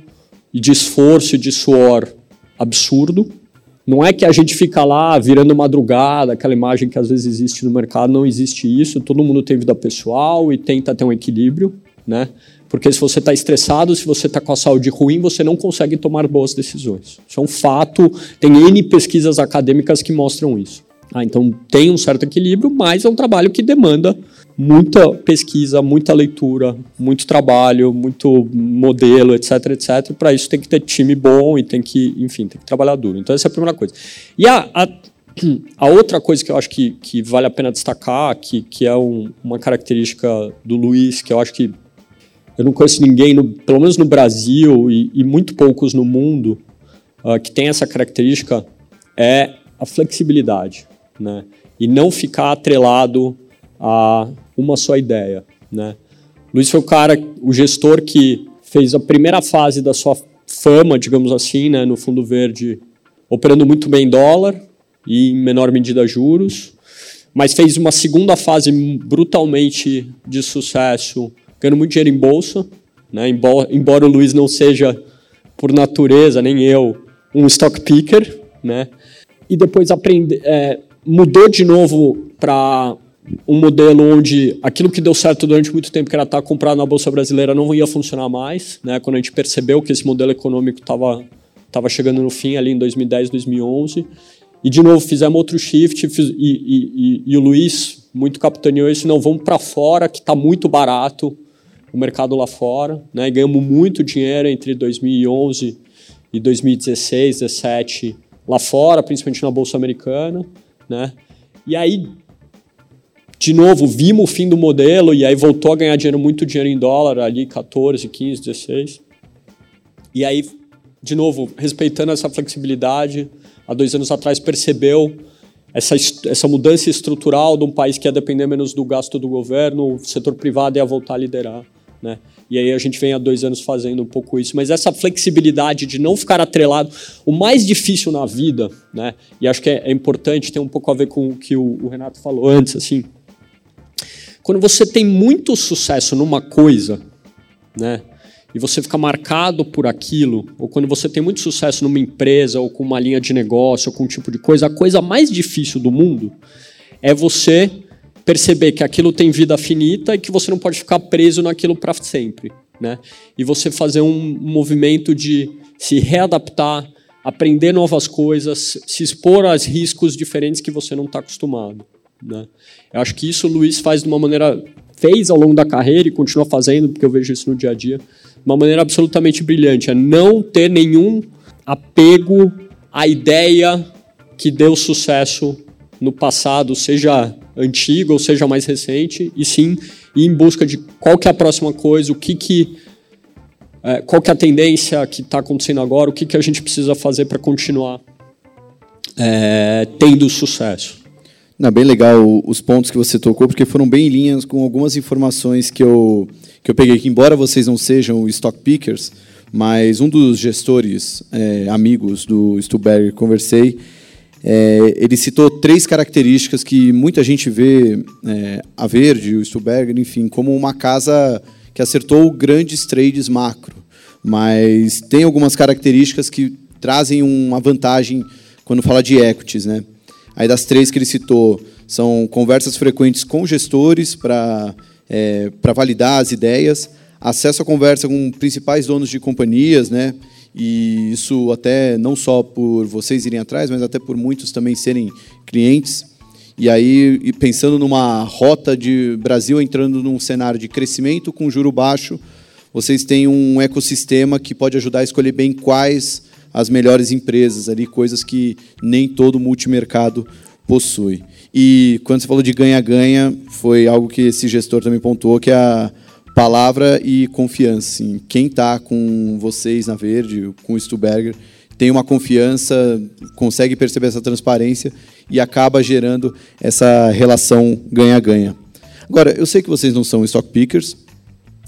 e de esforço e de suor absurdo. Não é que a gente fica lá virando madrugada, aquela imagem que às vezes existe no mercado, não existe isso. Todo mundo tem vida pessoal e tenta ter um equilíbrio, né? Porque se você está estressado, se você está com a saúde ruim, você não consegue tomar boas decisões. Isso é um fato. Tem N pesquisas acadêmicas que mostram isso. Ah, então tem um certo equilíbrio, mas é um trabalho que demanda muita pesquisa, muita leitura, muito trabalho, muito modelo, etc, etc. Para isso tem que ter time bom e tem que, enfim, tem que trabalhar duro. Então essa é a primeira coisa. E a, a, a outra coisa que eu acho que, que vale a pena destacar, que, que é um, uma característica do Luiz, que eu acho que eu não conheço ninguém, no, pelo menos no Brasil e, e muito poucos no mundo, uh, que tem essa característica, é a flexibilidade né? E não ficar atrelado a uma só ideia, né? Luiz foi o cara, o gestor que fez a primeira fase da sua fama, digamos assim, né, no Fundo Verde, operando muito bem em dólar e em menor medida juros, mas fez uma segunda fase brutalmente de sucesso, ganhando muito dinheiro em bolsa, né? Embora, embora o Luiz não seja por natureza nem eu um stock picker, né? E depois aprender, é, mudou de novo para um modelo onde aquilo que deu certo durante muito tempo, que era estar comprado na Bolsa Brasileira, não ia funcionar mais. Né? Quando a gente percebeu que esse modelo econômico estava tava chegando no fim ali em 2010, 2011. E, de novo, fizemos outro shift fiz, e, e, e, e, o Luiz muito capitaneou isso, não, vamos para fora, que está muito barato o mercado lá fora. Né? E ganhamos muito dinheiro entre 2011 e 2016, 2017 lá fora, principalmente na Bolsa Americana né? E aí, de novo, vimos o fim do modelo e aí voltou a ganhar dinheiro, muito dinheiro em dólar, ali 14, 15, 16. E aí, de novo, respeitando essa flexibilidade, há dois anos atrás percebeu essa, essa mudança estrutural de um país que ia depender menos do gasto do governo, o setor privado ia voltar a liderar. Né? E aí a gente vem há dois anos fazendo um pouco isso. Mas essa flexibilidade de não ficar atrelado, o mais difícil na vida, né? E acho que é, é importante, tem um pouco a ver com o que o, o Renato falou antes, assim. Quando você tem muito sucesso numa coisa, né? E você fica marcado por aquilo, ou quando você tem muito sucesso numa empresa, ou com uma linha de negócio, ou com um tipo de coisa, a coisa mais difícil do mundo é você perceber que aquilo tem vida finita e que você não pode ficar preso naquilo para sempre, né? E você fazer um movimento de se readaptar, aprender novas coisas, se expor a riscos diferentes que você não está acostumado, né? Eu acho que isso o Luiz faz de uma maneira fez ao longo da carreira e continua fazendo, porque eu vejo isso no dia a dia, de uma maneira absolutamente brilhante, é não ter nenhum apego à ideia que deu sucesso no passado, seja antigo ou seja mais recente, e sim ir em busca de qual que é a próxima coisa, o que que é, qual que é a tendência que está acontecendo agora, o que que a gente precisa fazer para continuar é, tendo sucesso.
Não, bem legal os pontos que você tocou, porque foram bem em linhas com algumas informações que eu, que eu peguei, que embora vocês não sejam stock pickers, mas um dos gestores é, amigos do Stuberg conversei, é, ele citou três características que muita gente vê é, a Verde, o Stuberger, enfim, como uma casa que acertou grandes trades macro, mas tem algumas características que trazem uma vantagem quando fala de equities, né? Aí das três que ele citou são conversas frequentes com gestores para é, para validar as ideias, acesso à conversa com principais donos de companhias, né? E isso até não só por vocês irem atrás, mas até por muitos também serem clientes. E aí, pensando numa rota de Brasil entrando num cenário de crescimento com juro baixo, vocês têm um ecossistema que pode ajudar a escolher bem quais as melhores empresas ali, coisas que nem todo multimercado possui. E quando você falou de ganha-ganha, foi algo que esse gestor também pontuou, que é a palavra e confiança. Quem está com vocês na Verde, com o Stuberger, tem uma confiança, consegue perceber essa transparência e acaba gerando essa relação ganha-ganha. Agora, eu sei que vocês não são stock pickers,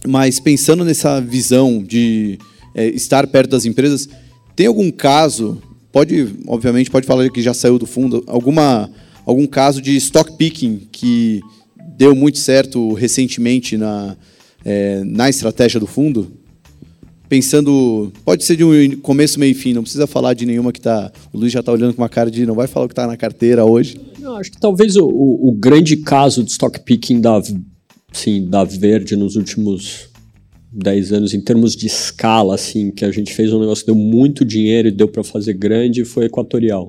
mas pensando nessa visão de é, estar perto das empresas, tem algum caso, pode, obviamente, pode falar que já saiu do fundo, alguma, algum caso de stock picking que deu muito certo recentemente na, é, na estratégia do fundo? Pensando, pode ser de um começo, meio e fim, não precisa falar de nenhuma que está. O Luiz já está olhando com uma cara de não vai falar o que está na carteira hoje.
Não, acho que talvez o, o, grande caso de stock picking da, sim, da Verde nos últimos 10 anos, em termos de escala, assim, que a gente fez um negócio que deu muito dinheiro e deu para fazer grande, foi Equatorial.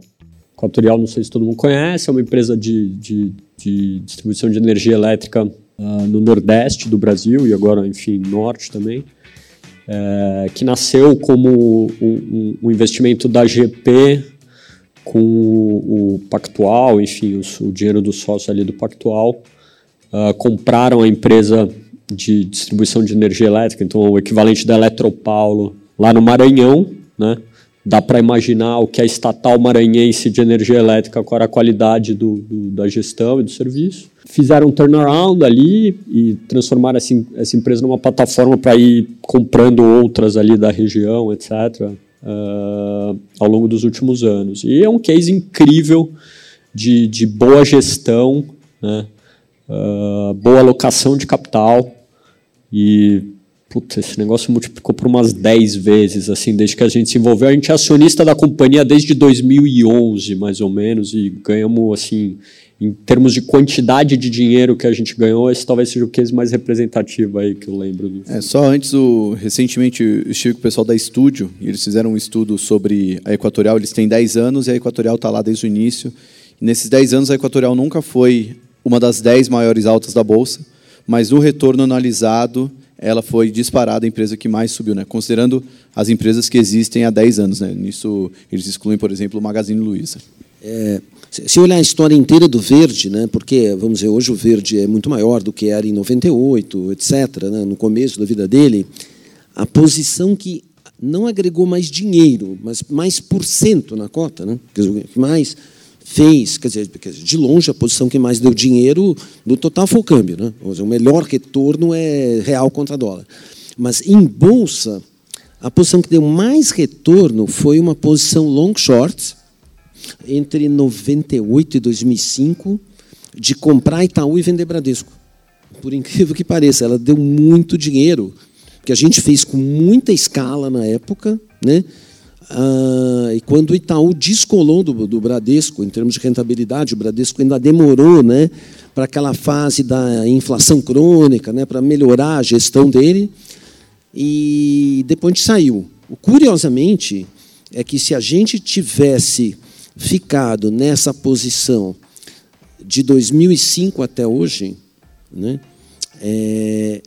Equatorial, não sei se todo mundo conhece, é uma empresa de, de, de distribuição de energia elétrica uh, no Nordeste do Brasil e agora, enfim, Norte também, é, que nasceu como um, um, investimento da GP com o, o Pactual, enfim, o, dinheiro do sócio ali do Pactual, uh, compraram a empresa de distribuição de energia elétrica, então o equivalente da Eletropaulo, lá no Maranhão, né? Dá para imaginar o que a estatal maranhense de energia elétrica, qual era a qualidade do, do, da gestão e do serviço. Fizeram um turnaround ali e transformaram essa, essa empresa numa plataforma para ir comprando outras ali da região, etc., uh, ah, ao longo dos últimos anos. E é um case incrível de, de boa gestão, né? Uh, boa alocação de capital e putz, esse negócio multiplicou por umas 10 vezes, assim, desde que a gente se envolveu. A gente é acionista da companhia desde 2011, mais ou menos, e ganhamos, assim, em termos de quantidade de dinheiro que a gente ganhou, esse talvez seja o case mais representativo aí que eu lembro. Do...
É, só antes, o, recentemente, eu estive com o pessoal da Estúdio, e eles fizeram um estudo sobre a Equatorial, eles têm 10 anos, e a Equatorial está lá desde o início. E nesses 10 anos, a Equatorial nunca foi uma das 10 maiores altas da Bolsa, mas no retorno analisado, ela foi disparada a empresa que mais subiu, né? considerando as empresas que existem há 10 anos. Né? Nisso, eles excluem, por exemplo, o Magazine Luiza.
É, se olhar a história inteira do Verde, né, porque, vamos dizer, hoje o Verde é muito maior do que era em 98, etc., né, no começo da vida dele, a posição que não agregou mais dinheiro, mas mais por cento na cota, né, mais fez, quer dizer, de longe a posição que mais deu dinheiro no total foi o câmbio, né? o melhor retorno é real contra dólar. Mas em bolsa, a posição que deu mais retorno foi uma posição long short entre 98 e 2005 de comprar Itaú e vender Bradesco. Por incrível que pareça, ela deu muito dinheiro, que a gente fez com muita escala na época, né? Ah, e quando o Itaú descolou do, do Bradesco, em termos de rentabilidade, o Bradesco ainda demorou né, para aquela fase da inflação crônica, né, para melhorar a gestão dele, e depois a gente saiu. Curiosamente, é que se a gente tivesse ficado nessa posição de 2005 até hoje, né, é,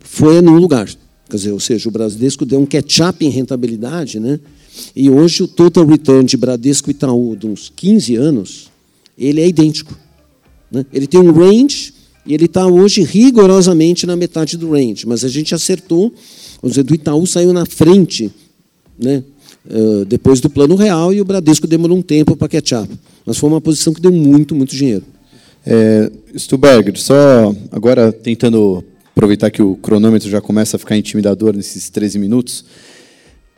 foi num lugar. Quer dizer, ou seja, o Bradesco deu um catch-up em rentabilidade, né? E hoje o total return de Bradesco e Itaú de uns 15 anos, ele é idêntico. Né? Ele tem um range e ele está hoje rigorosamente na metade do range, mas a gente acertou, dizer, do Itaú saiu na frente, né? Uh, depois do plano real, e o Bradesco demorou um tempo para catch-up. Mas foi uma posição que deu muito, muito dinheiro.
É, Stuberger, só agora tentando aproveitar que o cronômetro já começa a ficar intimidador nesses 13 minutos,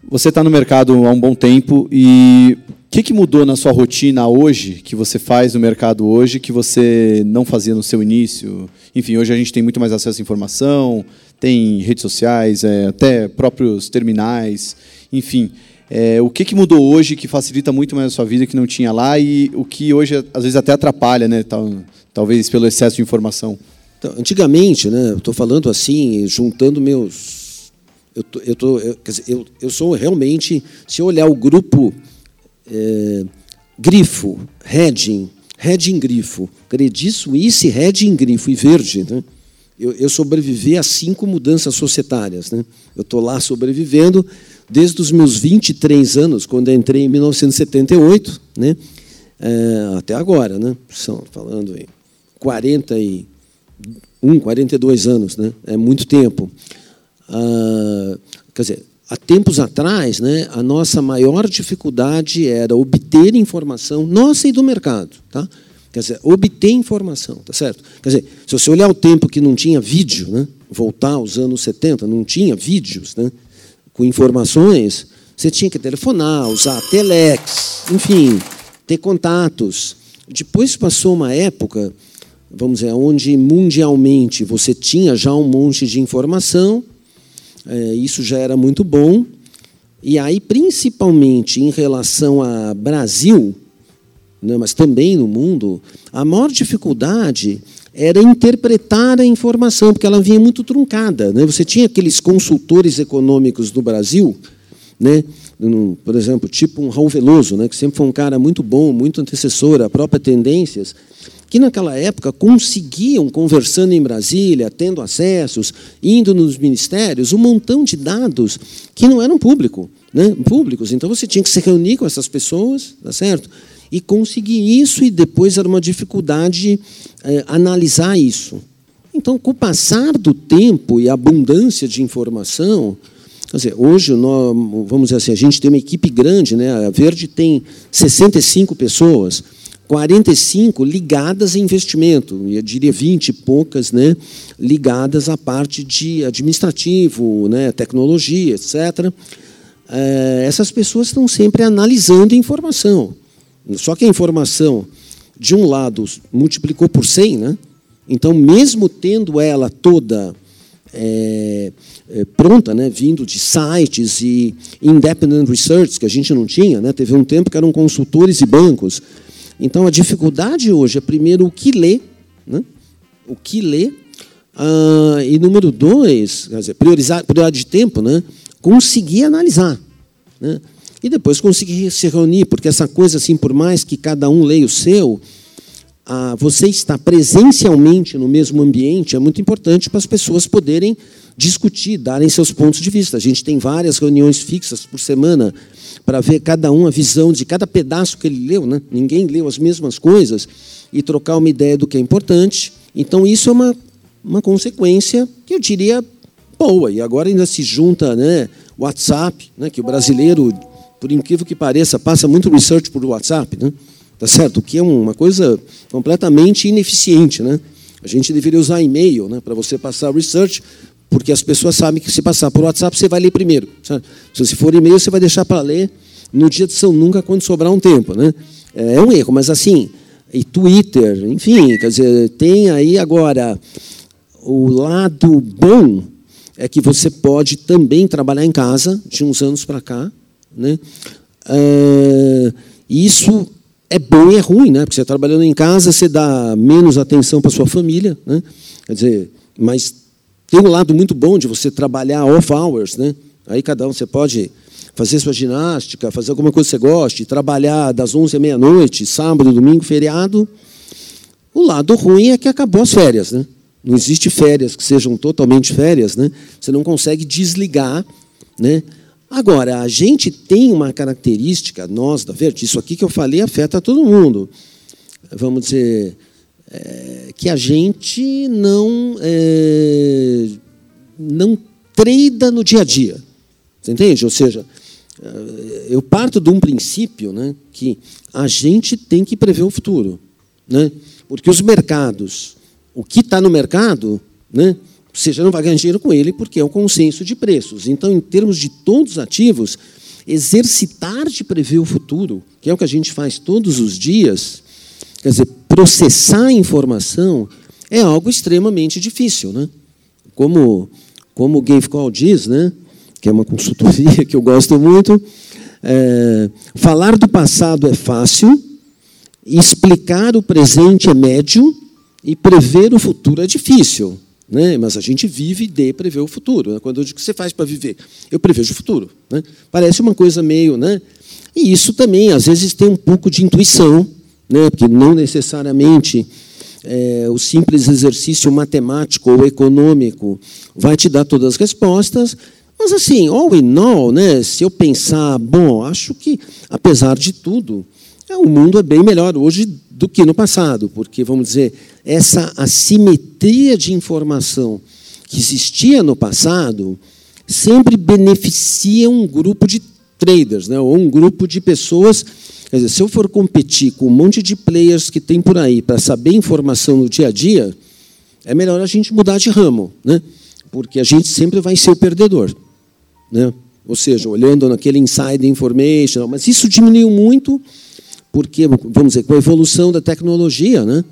você está no mercado há um bom tempo e o que, que, mudou na sua rotina hoje, que você faz no mercado hoje, que você não fazia no seu início? Enfim, hoje a gente tem muito mais acesso à informação, tem redes sociais, é, até próprios terminais, enfim. É, o que, que mudou hoje que facilita muito mais a sua vida que não tinha lá e o que hoje às vezes até atrapalha, né? Tal, talvez pelo excesso de informação?
Então, antigamente, né, estou falando assim, juntando meus. Eu, tô, eu, tô, eu, dizer, eu, eu sou realmente, se eu olhar o grupo é, grifo, hedging, hedging grifo, Credit Suisse, hedging grifo e verde, né? eu, eu sobrevivi a cinco mudanças societárias. Né? Eu estou lá sobrevivendo desde os meus 23 anos, quando entrei em 1978, né? É, até agora. Né? São, falando em 41, 42 anos. Né? É muito tempo. Ah, quer dizer, há tempos atrás, né, a nossa maior dificuldade era obter informação nossa e do mercado. Tá? Quer dizer, obter informação, tá certo? Quer dizer, se você olhar o tempo que não tinha vídeo, né, voltar aos anos 70, não tinha vídeos né, com informações, você tinha que telefonar, usar telex, enfim, ter contatos. Depois passou uma época, vamos dizer, onde mundialmente você tinha já um monte de informação, é, isso já era muito bom, e aí, principalmente em relação a Brasil, né, mas também no mundo, a maior dificuldade era interpretar a informação, porque ela vinha muito truncada. Né? Você tinha aqueles consultores econômicos do Brasil, né? por exemplo, tipo um Raul Veloso, né? que sempre foi um cara muito bom, muito antecessor à própria Tendências, que naquela época conseguiam, conversando em Brasília, tendo acessos, indo nos ministérios, um montão de dados que não eram público, né? públicos. Então você tinha que se reunir com essas pessoas, tá certo? e conseguir isso, e depois era uma dificuldade é, analisar isso. Então, com o passar do tempo e a abundância de informação, quer dizer, hoje, nós, vamos dizer assim, a gente tem uma equipe grande, né? a Verde tem 65 pessoas, 45 ligadas a investimento, eu diria 20 e poucas né, ligadas à parte de administrativo, né, tecnologia, etc. É, essas pessoas estão sempre analisando informação. Só que a informação, de um lado, multiplicou por 100, né? então, mesmo tendo ela toda é, é, pronta, né, vindo de sites e independent research, que a gente não tinha, né, teve um tempo que eram consultores e bancos. Então, a dificuldade hoje é, primeiro, o que ler, né? o que ler, ah, e número dois, quer dizer, priorizar, prioridade de tempo, né? conseguir analisar. Né? e depois conseguir se reunir, porque essa coisa assim, por mais que cada um leia o seu, a, você estar presencialmente no mesmo ambiente é muito importante para as pessoas poderem discutir, darem seus pontos de vista. A gente tem várias reuniões fixas por semana para ver cada um a visão de cada pedaço que ele leu, né? Ninguém leu as mesmas coisas e trocar uma ideia do que é importante. Então isso é uma uma consequência que eu diria boa. E agora ainda se junta, né, WhatsApp, né, que o brasileiro por incrível que pareça, passa muito research por WhatsApp, né? Tá certo? O que é uma coisa completamente ineficiente, né? A gente deveria usar e-mail, né, para você passar research, porque as pessoas sabem que se passar por WhatsApp você vai ler primeiro. Sabe? Se for e-mail você vai deixar para ler no dia de São Nunca quando sobrar um tempo, né? É um erro, mas assim, e Twitter, enfim, quer dizer, tem aí agora o lado bom é que você pode também trabalhar em casa de uns anos para cá, né? É, isso é bom e é ruim, né? porque você trabalhando em casa, você dá menos atenção para sua família. Né? Quer dizer, mas tem um lado muito bom de você trabalhar off hours. Né? Aí cada um você pode fazer sua ginástica, fazer alguma coisa que você goste, trabalhar das 11 à meia-noite, sábado, domingo, feriado. O lado ruim é que acabou as férias. Né? Não existe férias que sejam totalmente férias. Né? Você não consegue desligar né? Agora, a gente tem uma característica, nós da Verde, isso aqui que eu falei afeta todo mundo. Vamos dizer, é, que a gente não, é, não treina no dia a dia. Você entende? Ou seja, é, eu parto de um princípio né, que a gente tem que prever o futuro. Né? Porque os mercados, o que está no mercado, né, você já não vai ganhar dinheiro com ele porque é um consenso de preços. Então, em termos de todos os ativos, exercitar de prever o futuro, que é o que a gente faz todos os dias, quer dizer, processar informação, é algo extremamente difícil. Né? Como, como o Gave Call diz, né? que é uma consultoria que eu gosto muito, é, falar do passado é fácil, explicar o presente é médio, E prever o futuro é difícil, né? mas a gente vive de prever o futuro. Né? Quando eu digo o que você faz para viver, eu prevejo o futuro. Né? Parece uma coisa meio. Né? E isso também, às vezes, tem um pouco de intuição, né? porque não necessariamente é, o simples exercício matemático ou econômico vai te dar todas as respostas. Mas, assim, all in all, né, se eu pensar, bom, acho que, apesar de tudo, é, o mundo é bem melhor hoje do que no passado, porque, vamos dizer, essa assimetria de informação que existia no passado sempre beneficia um grupo de traders, né, ou um grupo de pessoas. Quer dizer, se eu for competir com um monte de players que tem por aí para saber informação no dia a dia, é melhor a gente mudar de ramo, né? porque a gente sempre vai ser o perdedor. Né? Ou seja, olhando naquele inside information, mas isso diminuiu muito porque, vamos dizer, com a evolução da tecnologia, né?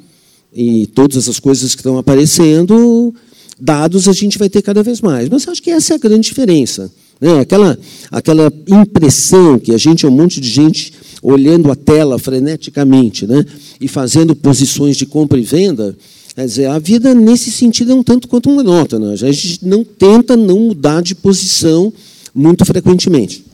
e todas essas coisas que estão aparecendo, dados a gente vai ter cada vez mais. Mas acho que essa é a grande diferença. Né? Aquela, aquela impressão que a gente é um monte de gente olhando a tela freneticamente né? e fazendo posições de compra e venda. Quer dizer, a vida, nesse sentido, é um tanto quanto. Né? A gente não tenta não mudar de posição muito frequentemente.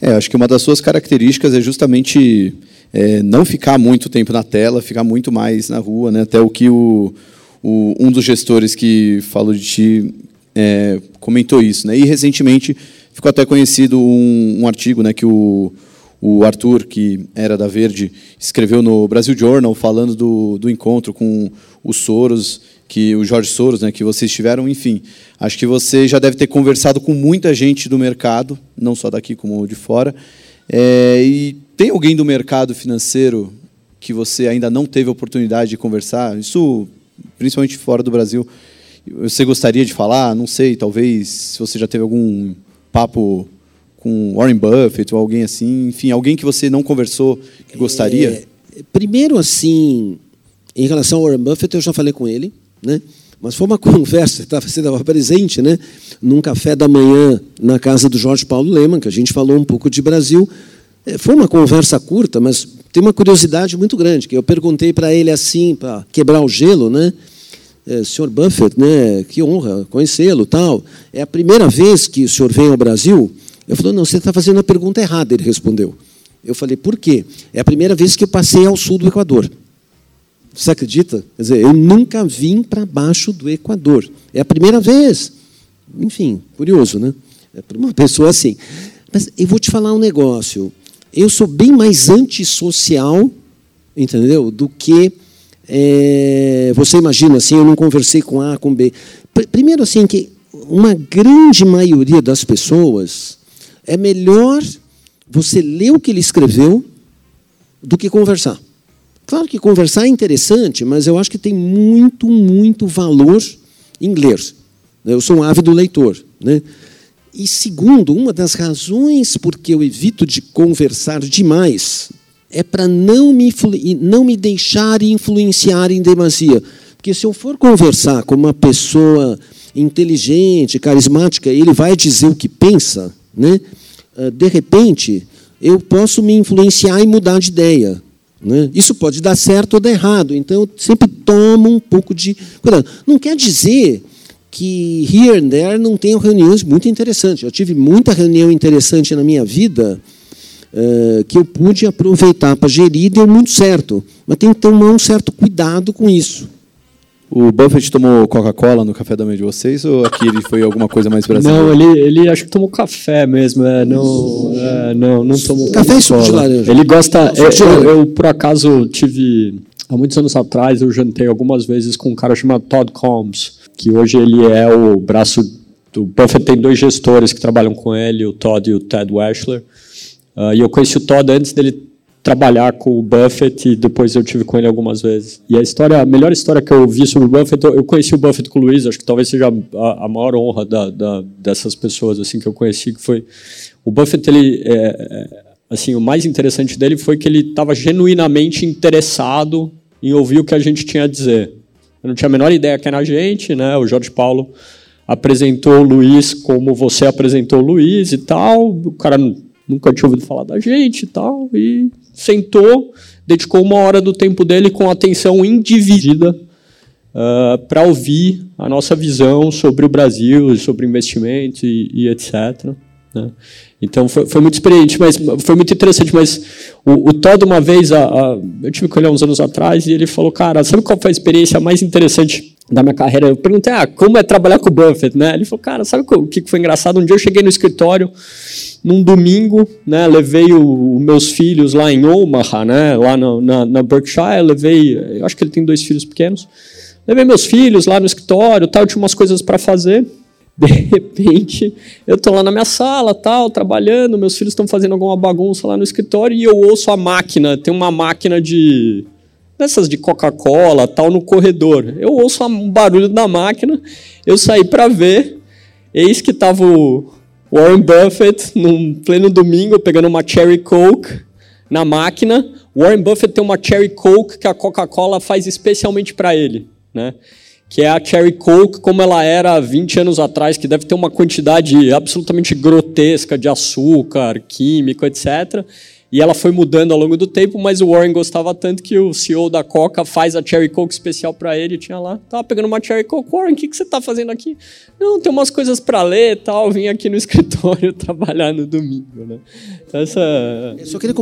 É, acho que uma das suas características é justamente é, não ficar muito tempo na tela, ficar muito mais na rua, né? Até o que o, o um dos gestores que falou de ti é, comentou isso, né? E recentemente ficou até conhecido um, um artigo, né, que o o Arthur, que era da Verde, escreveu no Brasil Journal falando do, do encontro com o Soros, que o Jorge Soros, né, que vocês tiveram, enfim. Acho que você já deve ter conversado com muita gente do mercado, não só daqui como de fora. É, e tem alguém do mercado financeiro que você ainda não teve oportunidade de conversar? Isso, principalmente fora do Brasil, você gostaria de falar? Não sei, talvez se você já teve algum papo com Warren Buffett ou alguém assim, enfim, alguém que você não conversou que gostaria? É,
primeiro, assim, em relação ao Warren Buffett, eu já falei com ele, né? Mas foi uma conversa, você estava presente, né? Num café da manhã na casa do Jorge Paulo Leman, que a gente falou um pouco de Brasil. É, foi uma conversa curta, mas tem uma curiosidade muito grande, que eu perguntei para ele assim, para quebrar o gelo, né? É, senhor Buffett, né? Que honra conhecê-lo, tal. É a primeira vez que o senhor vem ao Brasil? Eu falei, não, você está fazendo a pergunta errada, ele respondeu. Eu falei, por quê? É a primeira vez que eu passei ao sul do Equador. Você acredita? Quer dizer, eu nunca vim para baixo do Equador. É a primeira vez. Enfim, curioso, né? É para uma pessoa assim. Mas eu vou te falar um negócio. Eu sou bem mais antissocial, entendeu? Do que é, você imagina assim. Eu não conversei com A, com B. Primeiro assim que uma grande maioria das pessoas é melhor você ler o que ele escreveu do que conversar. Claro que conversar é interessante, mas eu acho que tem muito, muito valor em ler. Eu sou um ávido leitor. Né? E segundo, uma das razões por que eu evito de conversar demais é para não me, não me deixar influenciar em demasia. Porque se eu for conversar com uma pessoa inteligente, carismática, ele vai dizer o que pensa, né? Ah, de repente, eu posso me influenciar e mudar de ideia. Né? Isso pode dar certo ou dar errado. Então, eu sempre tomo um pouco de cuidado. Não quer dizer que here and there não tenham reuniões muito interessantes. Eu tive muita reunião interessante na minha vida uh, que eu pude aproveitar para gerir e deu muito certo. Mas tem que tomar um certo cuidado com isso.
O Buffett tomou Coca-Cola no café da manhã de vocês ou aqui ele foi alguma coisa mais brasileira?
Não, ele, ele acho que tomou café mesmo. É, não, é, não, não tomou
Café e suco de laranja.
Ele gosta. Eu, eu, eu, por acaso, tive. Há muitos anos atrás, eu jantei algumas vezes com um cara chamado Todd Combs, que hoje ele é o braço do Buffett. Tem dois gestores que trabalham com ele, o Todd e o Ted Weschler. Uh, e eu conheci o Todd antes dele trabalhar com o Buffett e depois eu tive com ele algumas vezes. E a história, a melhor história que eu vi sobre o Buffett, eu conheci o Buffett com o Luiz, acho que talvez seja a, a maior honra da, da, dessas pessoas assim que eu conheci, que foi o Buffett, ele é, é assim, o mais interessante dele foi que ele estava genuinamente interessado em ouvir o que a gente tinha a dizer. Eu não tinha a menor ideia que era a gente, né? O Jorge Paulo apresentou o Luiz como você apresentou o Luiz e tal. O cara nunca tinha ouvido falar da gente e tal. E sentou, dedicou uma hora do tempo dele com atenção individida uh, para ouvir a nossa visão sobre o Brasil, sobre investimento e, e etc. Né? Então foi, foi, muito experiente, mas foi muito interessante. Mas o, o Todd, uma vez, a, a, eu tive com ele uns anos atrás, e ele falou: Cara, sabe qual foi a experiência mais interessante da minha carreira? Eu perguntei: Ah, como é trabalhar com o Buffett? Né? Ele falou: Cara, sabe o que foi engraçado? Um dia eu cheguei no escritório, num domingo, né, levei os meus filhos lá em Omaha, né, lá no, na, na Berkshire, levei, eu acho que ele tem dois filhos pequenos, levei meus filhos lá no escritório, tal, tinha umas coisas para fazer. De repente, eu estou lá na minha sala, tal, trabalhando, meus filhos estão fazendo alguma bagunça lá no escritório e eu ouço a máquina, tem uma máquina de dessas de Coca-Cola, tal, no corredor. Eu ouço um barulho da máquina, eu saí para ver, eis que estava o Warren Buffett, num pleno domingo, pegando uma Cherry Coke na máquina. Warren Buffett tem uma Cherry Coke que a Coca-Cola faz especialmente para ele, né? que é a Cherry Coke como ela era 20 anos atrás, que deve ter uma quantidade absolutamente grotesca de açúcar, químico, etc. E ela foi mudando ao longo do tempo, mas o Warren gostava tanto que o CEO da Coca faz a Cherry Coke especial para ele. Tinha lá, tava pegando uma Cherry Coke. Warren, o que, que você está fazendo aqui? Não, tem umas coisas para ler tal. Vim aqui no escritório trabalhar no domingo. Né? Então, essa...
Eu só queria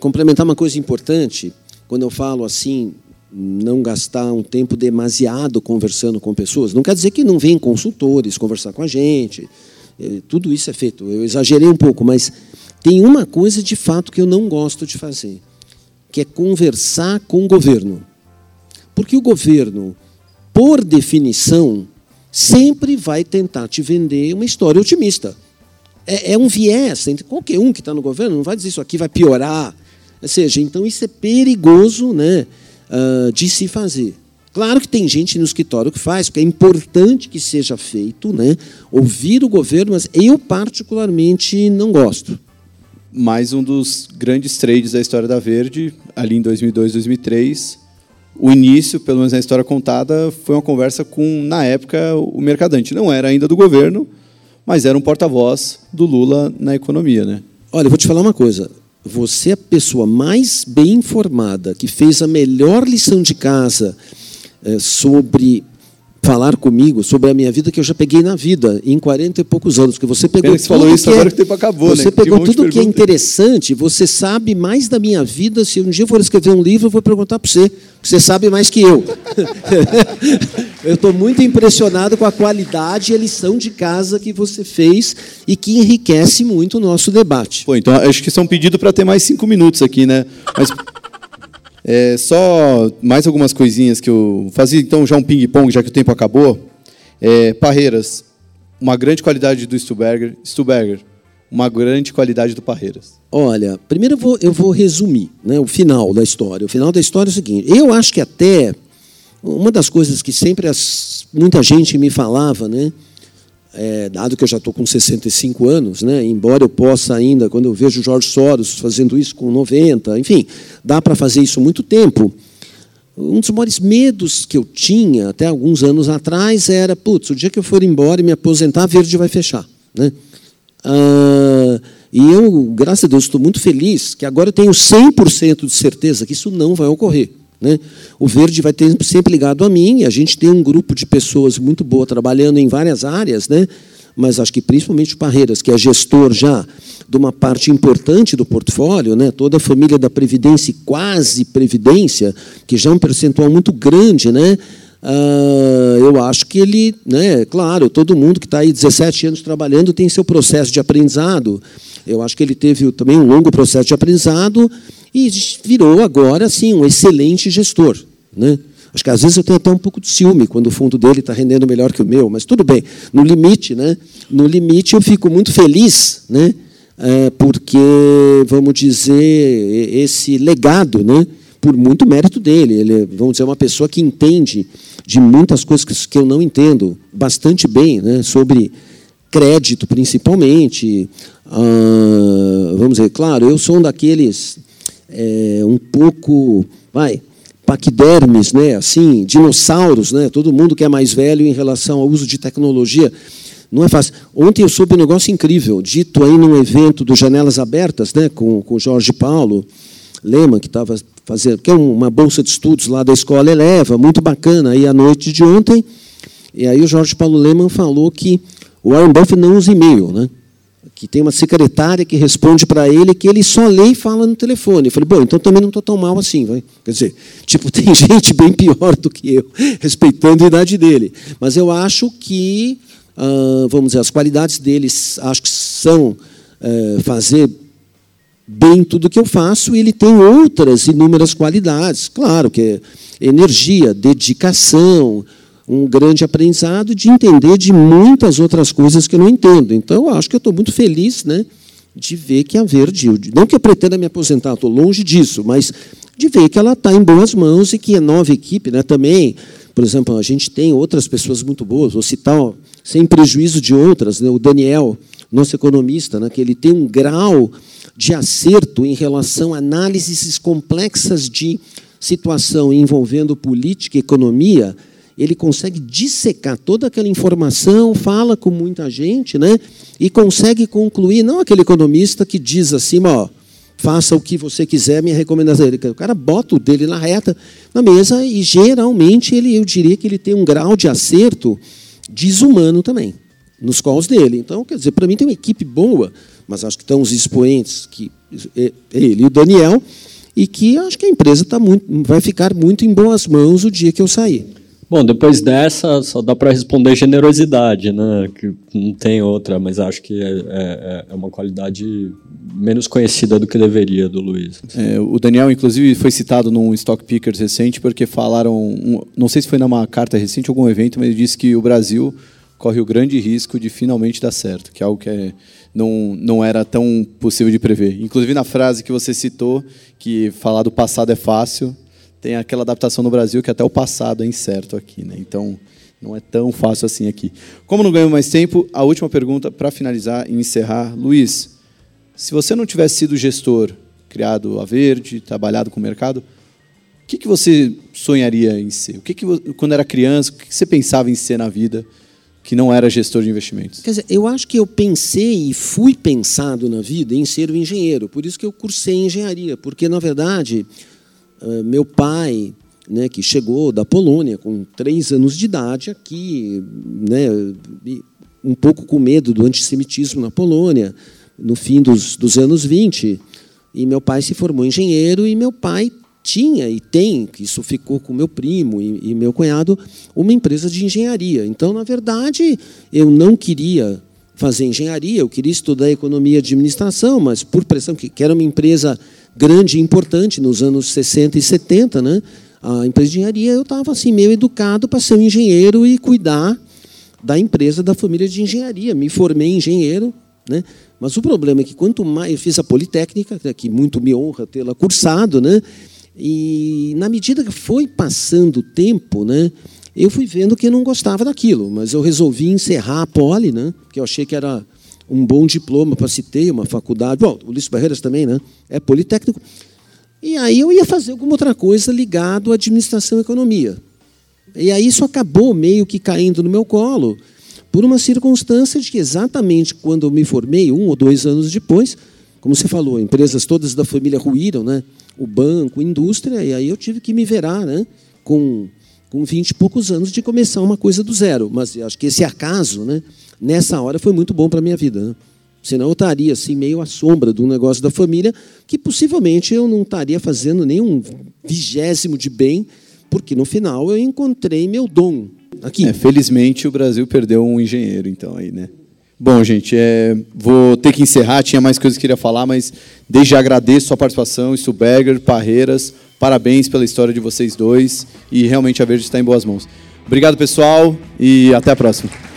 complementar uma coisa importante. Quando eu falo assim, não gastar um tempo demasiado conversando com pessoas. Não quer dizer que não vêm consultores conversar com a gente. É, tudo isso é feito. Eu exagerei um pouco, mas tem uma coisa de fato que eu não gosto de fazer, que é conversar com o governo. Porque o governo, por definição, sempre vai tentar te vender uma história otimista. É, é um viés. Qualquer um que está no governo não vai dizer isso aqui vai piorar. Ou seja, então isso é perigoso, né? uh, de se fazer. Claro que tem gente no escritório que faz, porque é importante que seja feito, né? ouvir o governo, mas eu particularmente não gosto.
Mais um dos grandes trades da história da Verde, ali em 2002, 2003. O início, pelo menos na história contada, foi uma conversa com, na época, o mercadante. Não era ainda do governo, mas era um porta-voz do Lula na economia. Né?
Olha, eu vou te falar uma coisa você é a pessoa mais bem informada, que fez a melhor lição de casa é, sobre falar comigo sobre a minha vida que eu já peguei na vida em 40 e poucos anos, que você pegou tudo
falou isso
que
agora
é,
que o tempo acabou,
Você
né?
pegou tudo que é interessante, você sabe mais da minha vida, se um dia eu for escrever um livro, eu vou perguntar para você, você sabe mais que eu. eu estou muito impressionado com a qualidade e a lição de casa que você fez e que enriquece muito o nosso debate.
Pô, então acho que são é pedido para ter mais cinco minutos aqui, né? Mas é, só mais algumas coisinhas que eu fazia, então, já um ping-pong, já que o tempo acabou. É, Parreiras, uma grande qualidade do Stuberger. Stuberger, uma grande qualidade do Parreiras.
Olha, primeiro eu vou, eu vou resumir né, o final da história. O final da história é o seguinte: eu acho que até uma das coisas que sempre as, muita gente me falava, né? É, dado que eu já estou com 65 anos, né, embora eu possa ainda, quando eu vejo Jorge Soros fazendo isso com 90, enfim, dá para fazer isso muito tempo. Um dos maiores medos que eu tinha até alguns anos atrás era, putz, o dia que eu for embora e me aposentar, a Verde vai fechar. Né? Ah, e eu, graças a Deus, estou muito feliz que agora eu tenho 100% de certeza que isso não vai ocorrer. Né? O verde vai ter sempre ligado a mim, a gente tem um grupo de pessoas muito boa trabalhando em várias áreas, né? mas acho que principalmente o Parreiras, que é gestor já de uma parte importante do portfólio, né? toda a família da Previdência e quase Previdência, que já é um percentual muito grande, né? Uh, eu acho que ele, né, claro, todo mundo que está aí 17 anos trabalhando tem seu processo de aprendizado. Eu acho que ele teve também um longo processo de aprendizado e virou agora assim um excelente gestor, né? Acho que às vezes eu tenho até um pouco de ciúme quando o fundo dele está rendendo melhor que o meu, mas tudo bem. No limite, né? No limite eu fico muito feliz, né? É, porque vamos dizer esse legado, né? Por muito mérito dele, ele vamos dizer uma pessoa que entende de muitas coisas que, que eu não entendo bastante bem, né? Sobre crédito principalmente. Ah, vamos dizer, claro, eu sou um daqueles é, um pouco, vai, paquidermes, né, assim, dinossauros, né, todo mundo que é mais velho em relação ao uso de tecnologia. Não é fácil. Ontem eu soube um negócio incrível, dito aí num evento do Janelas Abertas, né, com, com Jorge Paulo Lema, que estava fazer, que é uma bolsa de estudos lá da escola Eleva, muito bacana, aí à noite de ontem, e aí o Jorge Paulo Leman falou que o Warren Buffett não usa e-mail, né? Que tem uma secretária que responde para ele que ele só lê e fala no telefone. Eu falei, bom, então também não estou tão mal assim. Vai? Quer dizer, tipo, tem gente bem pior do que eu, respeitando a idade dele. Mas eu acho que, ah, vamos dizer, as qualidades deles, acho que são eh, fazer bem tudo que eu faço, e ele tem outras inúmeras qualidades. Claro que é energia, dedicação, um grande aprendizado de entender de muitas outras coisas que eu não entendo. Então, acho que eu estou muito feliz né, de ver que a Verde, não que eu pretenda me aposentar, estou longe disso, mas de ver que ela está em boas mãos e que a nova equipe né, também, por exemplo, a gente tem outras pessoas muito boas, vou citar, ó, sem prejuízo de outras, né, o Daniel, nosso economista, né, que ele tem um grau de acerto em relação a análises complexas de situação envolvendo política e economia, ele consegue dissecar toda aquela informação, fala com muita gente, né? E consegue concluir, não aquele economista que diz assim, ó, faça o que você quiser, minha recomendação. O cara bota o dele na reta, na mesa, e geralmente ele, eu diria que ele tem um grau de acerto desumano também, nos calls dele. Então, quer dizer, para mim tem uma equipe boa, mas acho que estão os expoentes, que é, é ele e o Daniel, e que acho que a empresa tá muito, vai ficar muito em boas mãos o dia que eu sair.
Bom, depois dessa, só dá para responder generosidade, né? Que não tem outra, mas acho que é, é, é, uma qualidade menos conhecida do que deveria do Luiz.
É, o Daniel, inclusive, foi citado num Stock Pickers recente porque falaram, não sei se foi numa carta recente, algum evento, mas ele disse que o Brasil corre o grande risco de finalmente dar certo, que é algo que é, não, não era tão possível de prever. Inclusive na frase que você citou, que falar do passado é fácil, tem aquela adaptação no Brasil que até o passado é incerto aqui, né? Então não é tão fácil assim aqui. Como não ganho mais tempo, a última pergunta para finalizar e encerrar, Luiz, se você não tivesse sido gestor, criado a verde, trabalhado com o mercado, o que, que você sonharia em ser? O que, que quando era criança, o que, que você pensava em ser na vida que não era gestor de investimentos?
Quer dizer, eu acho que eu pensei e fui pensado na vida em ser um engenheiro, por isso que eu cursei engenharia, porque na verdade meu pai, né, que chegou da Polônia com três anos de idade aqui, né, um pouco com medo do antissemitismo na Polônia, no fim dos, dos anos 20. E meu pai se formou engenheiro e meu pai tinha e tem, que isso ficou com meu primo e, e meu cunhado, uma empresa de engenharia. Então, na verdade, eu não queria fazer engenharia, eu queria estudar economia e administração, mas por pressão, que era uma empresa grande e importante nos anos 60 e 70, né? A empresa de engenharia, eu estava assim meio educado para ser um engenheiro e cuidar da empresa da família de engenharia. Me formei engenheiro, né? Mas o problema é que quanto mais eu fiz a Politécnica, né, que muito me honra tê-la cursado, né? E na medida que foi passando o tempo, né, eu fui vendo que eu não gostava daquilo, mas eu resolvi encerrar a Poli, né? Porque eu achei que era um bom diploma para se ter, uma faculdade. Bom, o Ulisses Barreiras também, né? É politécnico. E aí eu ia fazer alguma outra coisa ligado à administração e economia. E aí isso acabou meio que caindo no meu colo por uma circunstância de que exatamente quando eu me formei, um ou dois anos depois, como você falou, empresas todas da família ruíram, né? O banco, a indústria, e aí eu tive que me virar, né? Com com 20 e poucos anos de começar uma coisa do zero. Mas acho que esse acaso, né, nessa hora, foi muito bom para a minha vida. Né? Senão eu estaria assim, meio à sombra de um negócio da família que possivelmente eu não estaria fazendo nenhum vigésimo de bem, porque no final eu encontrei meu dom aqui.
É, felizmente o Brasil perdeu um engenheiro, então aí, né? Bom, gente, é, vou ter que encerrar. Tinha mais coisas que queria falar, mas desde já agradeço a participação, Stuberger, Parreiras. Parabéns pela história de vocês dois e realmente a Verde está em boas mãos. Obrigado, pessoal, e até a próxima.